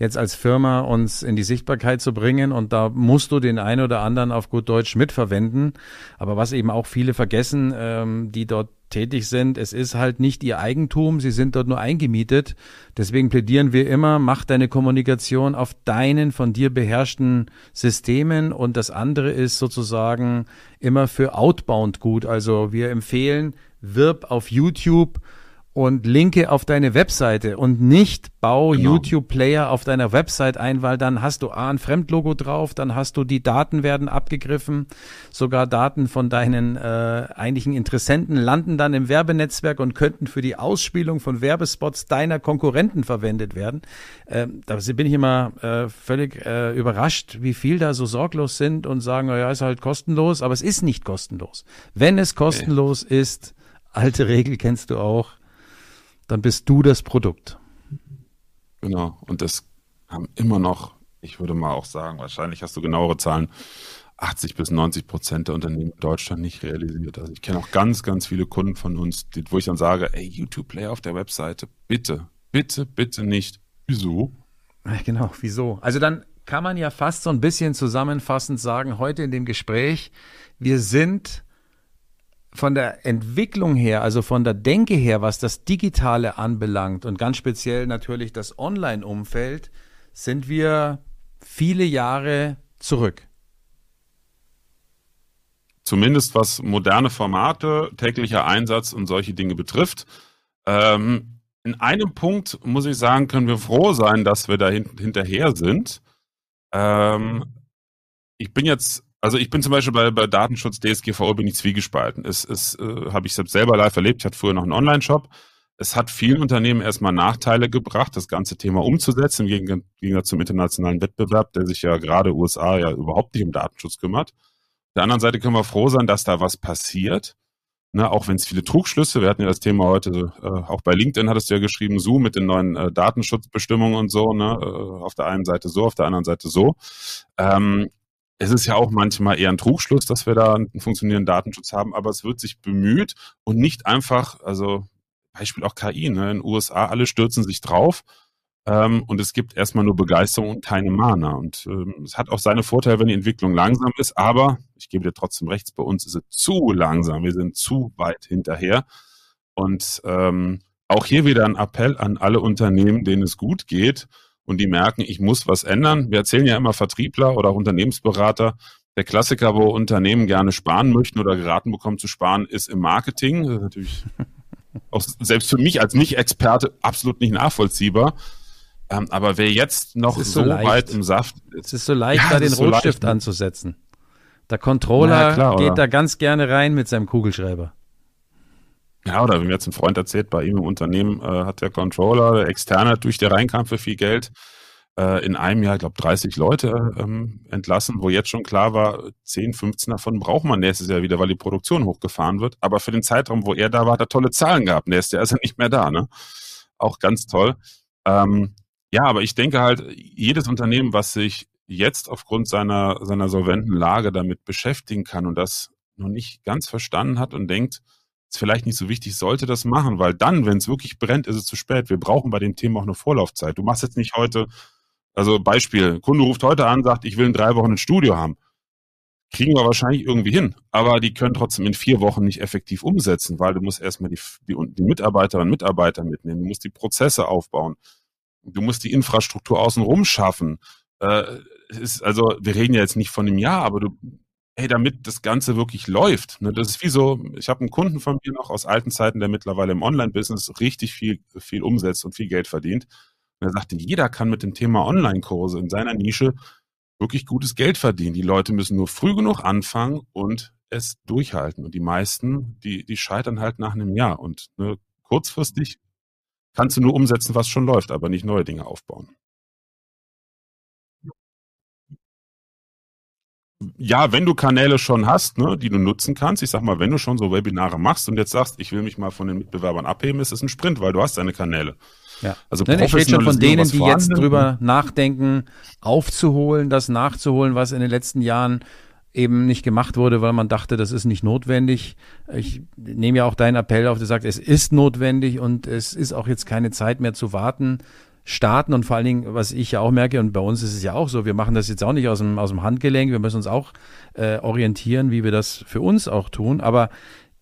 jetzt als Firma uns in die Sichtbarkeit zu bringen und da musst du den einen oder anderen auf gut Deutsch mitverwenden. Aber was eben auch viele vergessen, ähm, die dort tätig sind. Es ist halt nicht ihr Eigentum, sie sind dort nur eingemietet. Deswegen plädieren wir immer, mach deine Kommunikation auf deinen von dir beherrschten Systemen und das andere ist sozusagen immer für Outbound gut. Also wir empfehlen, wirb auf YouTube und linke auf deine Webseite und nicht bau genau. YouTube-Player auf deiner Website ein, weil dann hast du A, ein Fremdlogo drauf, dann hast du die Daten werden abgegriffen, sogar Daten von deinen äh, eigentlichen Interessenten landen dann im Werbenetzwerk und könnten für die Ausspielung von Werbespots deiner Konkurrenten verwendet werden. Ähm, da bin ich immer äh, völlig äh, überrascht, wie viel da so sorglos sind und sagen, ja, ist halt kostenlos, aber es ist nicht kostenlos. Wenn es kostenlos okay. ist, alte Regel kennst du auch, dann bist du das Produkt. Genau. Und das haben immer noch, ich würde mal auch sagen, wahrscheinlich hast du genauere Zahlen, 80 bis 90 Prozent der Unternehmen in Deutschland nicht realisiert. Also ich kenne auch ganz, ganz viele Kunden von uns, die, wo ich dann sage, ey, YouTube-Player auf der Webseite, bitte, bitte, bitte nicht. Wieso? Genau, wieso? Also dann kann man ja fast so ein bisschen zusammenfassend sagen, heute in dem Gespräch, wir sind von der Entwicklung her, also von der Denke her, was das Digitale anbelangt und ganz speziell natürlich das Online-Umfeld, sind wir viele Jahre zurück. Zumindest was moderne Formate, täglicher Einsatz und solche Dinge betrifft. Ähm, in einem Punkt muss ich sagen, können wir froh sein, dass wir da hinterher sind. Ähm, ich bin jetzt also ich bin zum Beispiel bei, bei Datenschutz DSGVO bin ich zwiegespalten. Es, es äh, habe ich selbst selber live erlebt. Ich hatte früher noch einen Online-Shop. Es hat vielen Unternehmen erstmal Nachteile gebracht, das ganze Thema umzusetzen, im Gegensatz zum internationalen Wettbewerb, der sich ja gerade USA ja überhaupt nicht um Datenschutz kümmert. Auf der anderen Seite können wir froh sein, dass da was passiert. Ne, auch wenn es viele Trugschlüsse, wir hatten ja das Thema heute, äh, auch bei LinkedIn hattest du ja geschrieben, Zoom mit den neuen äh, Datenschutzbestimmungen und so, ne, äh, auf der einen Seite so, auf der anderen Seite so. Ähm, es ist ja auch manchmal eher ein Trugschluss, dass wir da einen funktionierenden Datenschutz haben, aber es wird sich bemüht und nicht einfach, also Beispiel auch KI, ne? in den USA, alle stürzen sich drauf ähm, und es gibt erstmal nur Begeisterung und keine Mana. Und ähm, es hat auch seine Vorteile, wenn die Entwicklung langsam ist, aber ich gebe dir trotzdem rechts, bei uns ist es zu langsam, wir sind zu weit hinterher. Und ähm, auch hier wieder ein Appell an alle Unternehmen, denen es gut geht, und die merken, ich muss was ändern. Wir erzählen ja immer Vertriebler oder Unternehmensberater. Der Klassiker, wo Unternehmen gerne sparen möchten oder geraten bekommen zu sparen, ist im Marketing. Das ist natürlich auch selbst für mich als Nicht-Experte absolut nicht nachvollziehbar. Ähm, aber wer jetzt noch so, so weit im Saft ist. Es ist so leicht, ja, da den Rotstift so anzusetzen. Der Controller ja, klar, geht da ganz gerne rein mit seinem Kugelschreiber. Ja, oder wie mir jetzt ein Freund erzählt, bei ihm im Unternehmen äh, hat der Controller, der Externe, durch der reinkam für viel Geld, äh, in einem Jahr, ich glaube, 30 Leute ähm, entlassen, wo jetzt schon klar war, 10, 15 davon braucht man nächstes Jahr wieder, weil die Produktion hochgefahren wird. Aber für den Zeitraum, wo er da war, hat er tolle Zahlen gehabt. Nächstes Jahr ist er nicht mehr da. Ne? Auch ganz toll. Ähm, ja, aber ich denke halt, jedes Unternehmen, was sich jetzt aufgrund seiner, seiner solventen Lage damit beschäftigen kann und das noch nicht ganz verstanden hat und denkt, ist vielleicht nicht so wichtig, sollte das machen, weil dann, wenn es wirklich brennt, ist es zu spät. Wir brauchen bei dem Thema auch eine Vorlaufzeit. Du machst jetzt nicht heute, also Beispiel, Kunde ruft heute an, sagt, ich will in drei Wochen ein Studio haben. Kriegen wir wahrscheinlich irgendwie hin, aber die können trotzdem in vier Wochen nicht effektiv umsetzen, weil du musst erstmal die, die, die Mitarbeiterinnen und Mitarbeiter mitnehmen, du musst die Prozesse aufbauen, du musst die Infrastruktur außenrum schaffen. Äh, ist, also wir reden ja jetzt nicht von einem Jahr, aber du, hey, damit das Ganze wirklich läuft. Ne, das ist wie so, ich habe einen Kunden von mir noch aus alten Zeiten, der mittlerweile im Online-Business richtig viel, viel umsetzt und viel Geld verdient. Und er sagte, jeder kann mit dem Thema Online-Kurse in seiner Nische wirklich gutes Geld verdienen. Die Leute müssen nur früh genug anfangen und es durchhalten. Und die meisten, die, die scheitern halt nach einem Jahr. Und ne, kurzfristig kannst du nur umsetzen, was schon läuft, aber nicht neue Dinge aufbauen. Ja, wenn du Kanäle schon hast, ne, die du nutzen kannst, ich sag mal, wenn du schon so Webinare machst und jetzt sagst, ich will mich mal von den Mitbewerbern abheben, ist es ein Sprint, weil du hast deine Kanäle. Ja. Also Nein, ich rede schon von denen, die jetzt drüber nachdenken, aufzuholen, das nachzuholen, was in den letzten Jahren eben nicht gemacht wurde, weil man dachte, das ist nicht notwendig. Ich nehme ja auch deinen Appell auf, du sagst, es ist notwendig und es ist auch jetzt keine Zeit mehr zu warten, starten und vor allen Dingen, was ich ja auch merke, und bei uns ist es ja auch so, wir machen das jetzt auch nicht aus dem, aus dem Handgelenk, wir müssen uns auch äh, orientieren, wie wir das für uns auch tun, aber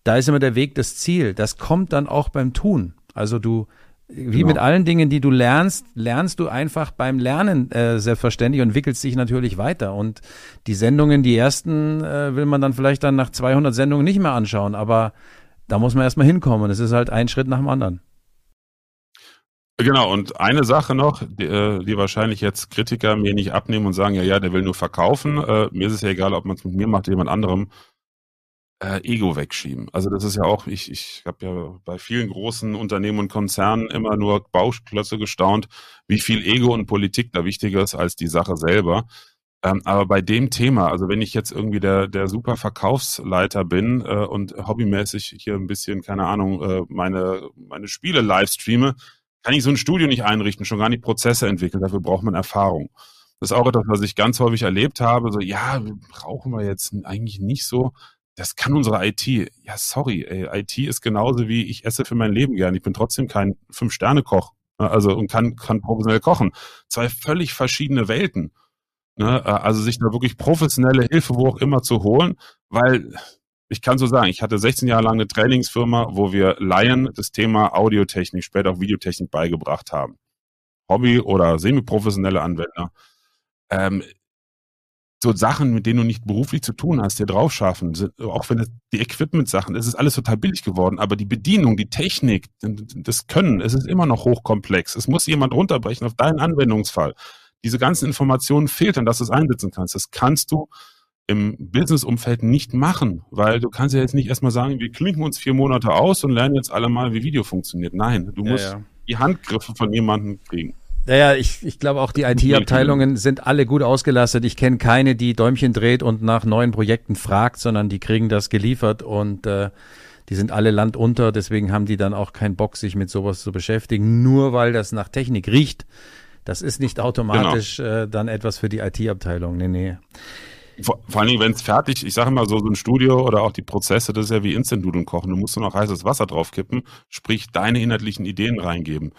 da ist immer der Weg das Ziel. Das kommt dann auch beim Tun. Also du, wie genau. mit allen Dingen, die du lernst, lernst du einfach beim Lernen äh, selbstverständlich und entwickelst dich natürlich weiter. Und die Sendungen, die ersten, äh, will man dann vielleicht dann nach 200 Sendungen nicht mehr anschauen, aber da muss man erstmal hinkommen. Es ist halt ein Schritt nach dem anderen. Genau, und eine Sache noch, die, äh, die, wahrscheinlich jetzt Kritiker mir nicht abnehmen und sagen, ja, ja, der will nur verkaufen. Äh, mir ist es ja egal, ob man es mit mir macht jemand anderem. Äh, Ego wegschieben. Also das ist ja auch, ich, ich habe ja bei vielen großen Unternehmen und Konzernen immer nur Bauklötze gestaunt, wie viel Ego und Politik da wichtiger ist als die Sache selber. Ähm, aber bei dem Thema, also wenn ich jetzt irgendwie der, der super Verkaufsleiter bin äh, und hobbymäßig hier ein bisschen, keine Ahnung, äh, meine, meine Spiele live streame, kann ich so ein Studio nicht einrichten, schon gar nicht Prozesse entwickeln. Dafür braucht man Erfahrung. Das ist auch etwas, was ich ganz häufig erlebt habe. So, ja, brauchen wir jetzt eigentlich nicht so. Das kann unsere IT. Ja, sorry, ey, IT ist genauso wie ich esse für mein Leben gern. Ich bin trotzdem kein Fünf-Sterne-Koch. Ne, also, und kann, kann professionell kochen. Zwei völlig verschiedene Welten. Ne? Also, sich da wirklich professionelle Hilfe, wo auch immer zu holen, weil ich kann so sagen, ich hatte 16 Jahre lang eine Trainingsfirma, wo wir Laien das Thema Audiotechnik, später auch Videotechnik beigebracht haben. Hobby- oder semi-professionelle Anwender. Ähm, so Sachen, mit denen du nicht beruflich zu tun hast, dir drauf schaffen, auch wenn es die Equipment-Sachen, es ist alles total billig geworden, aber die Bedienung, die Technik, das Können, es ist immer noch hochkomplex. Es muss jemand runterbrechen auf deinen Anwendungsfall. Diese ganzen Informationen filtern, dass du es einsetzen kannst. Das kannst du im Business-Umfeld nicht machen, weil du kannst ja jetzt nicht erstmal sagen, wir klinken uns vier Monate aus und lernen jetzt alle mal, wie Video funktioniert. Nein, du musst ja. die Handgriffe von jemandem kriegen. Naja, ich, ich glaube auch die IT-Abteilungen sind alle gut ausgelastet. Ich kenne keine, die Däumchen dreht und nach neuen Projekten fragt, sondern die kriegen das geliefert und äh, die sind alle landunter. Deswegen haben die dann auch keinen Bock, sich mit sowas zu beschäftigen, nur weil das nach Technik riecht. Das ist nicht automatisch genau. äh, dann etwas für die IT-Abteilung. Nee, nee. Vor, vor allen Dingen, wenn es fertig, ich sage immer so, so ein Studio oder auch die Prozesse, das ist ja wie Instant-Nudeln kochen. Du musst nur noch heißes Wasser draufkippen, sprich deine inhaltlichen Ideen reingeben.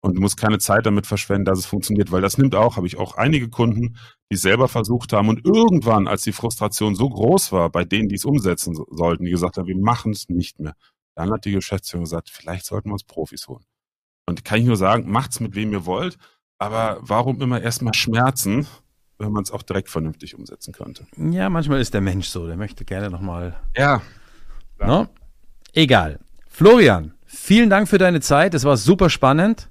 Und du musst keine Zeit damit verschwenden, dass es funktioniert, weil das nimmt auch, habe ich auch einige Kunden, die selber versucht haben und irgendwann, als die Frustration so groß war, bei denen, die es umsetzen sollten, die gesagt haben, wir machen es nicht mehr. Dann hat die Geschäftsführung gesagt, vielleicht sollten wir uns Profis holen. Und kann ich nur sagen, macht's mit wem ihr wollt, aber warum immer erstmal Schmerzen, wenn man es auch direkt vernünftig umsetzen könnte. Ja, manchmal ist der Mensch so, der möchte gerne nochmal. Ja. No? Egal. Florian, vielen Dank für deine Zeit. Es war super spannend.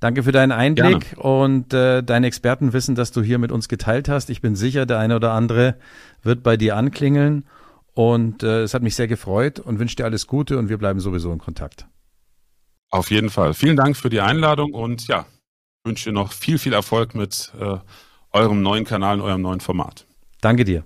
Danke für deinen Einblick Gerne. und äh, dein Expertenwissen, das du hier mit uns geteilt hast. Ich bin sicher, der eine oder andere wird bei dir anklingeln. Und äh, es hat mich sehr gefreut und wünsche dir alles Gute und wir bleiben sowieso in Kontakt. Auf jeden Fall. Vielen Dank für die Einladung und ja, wünsche dir noch viel, viel Erfolg mit äh, eurem neuen Kanal und eurem neuen Format. Danke dir.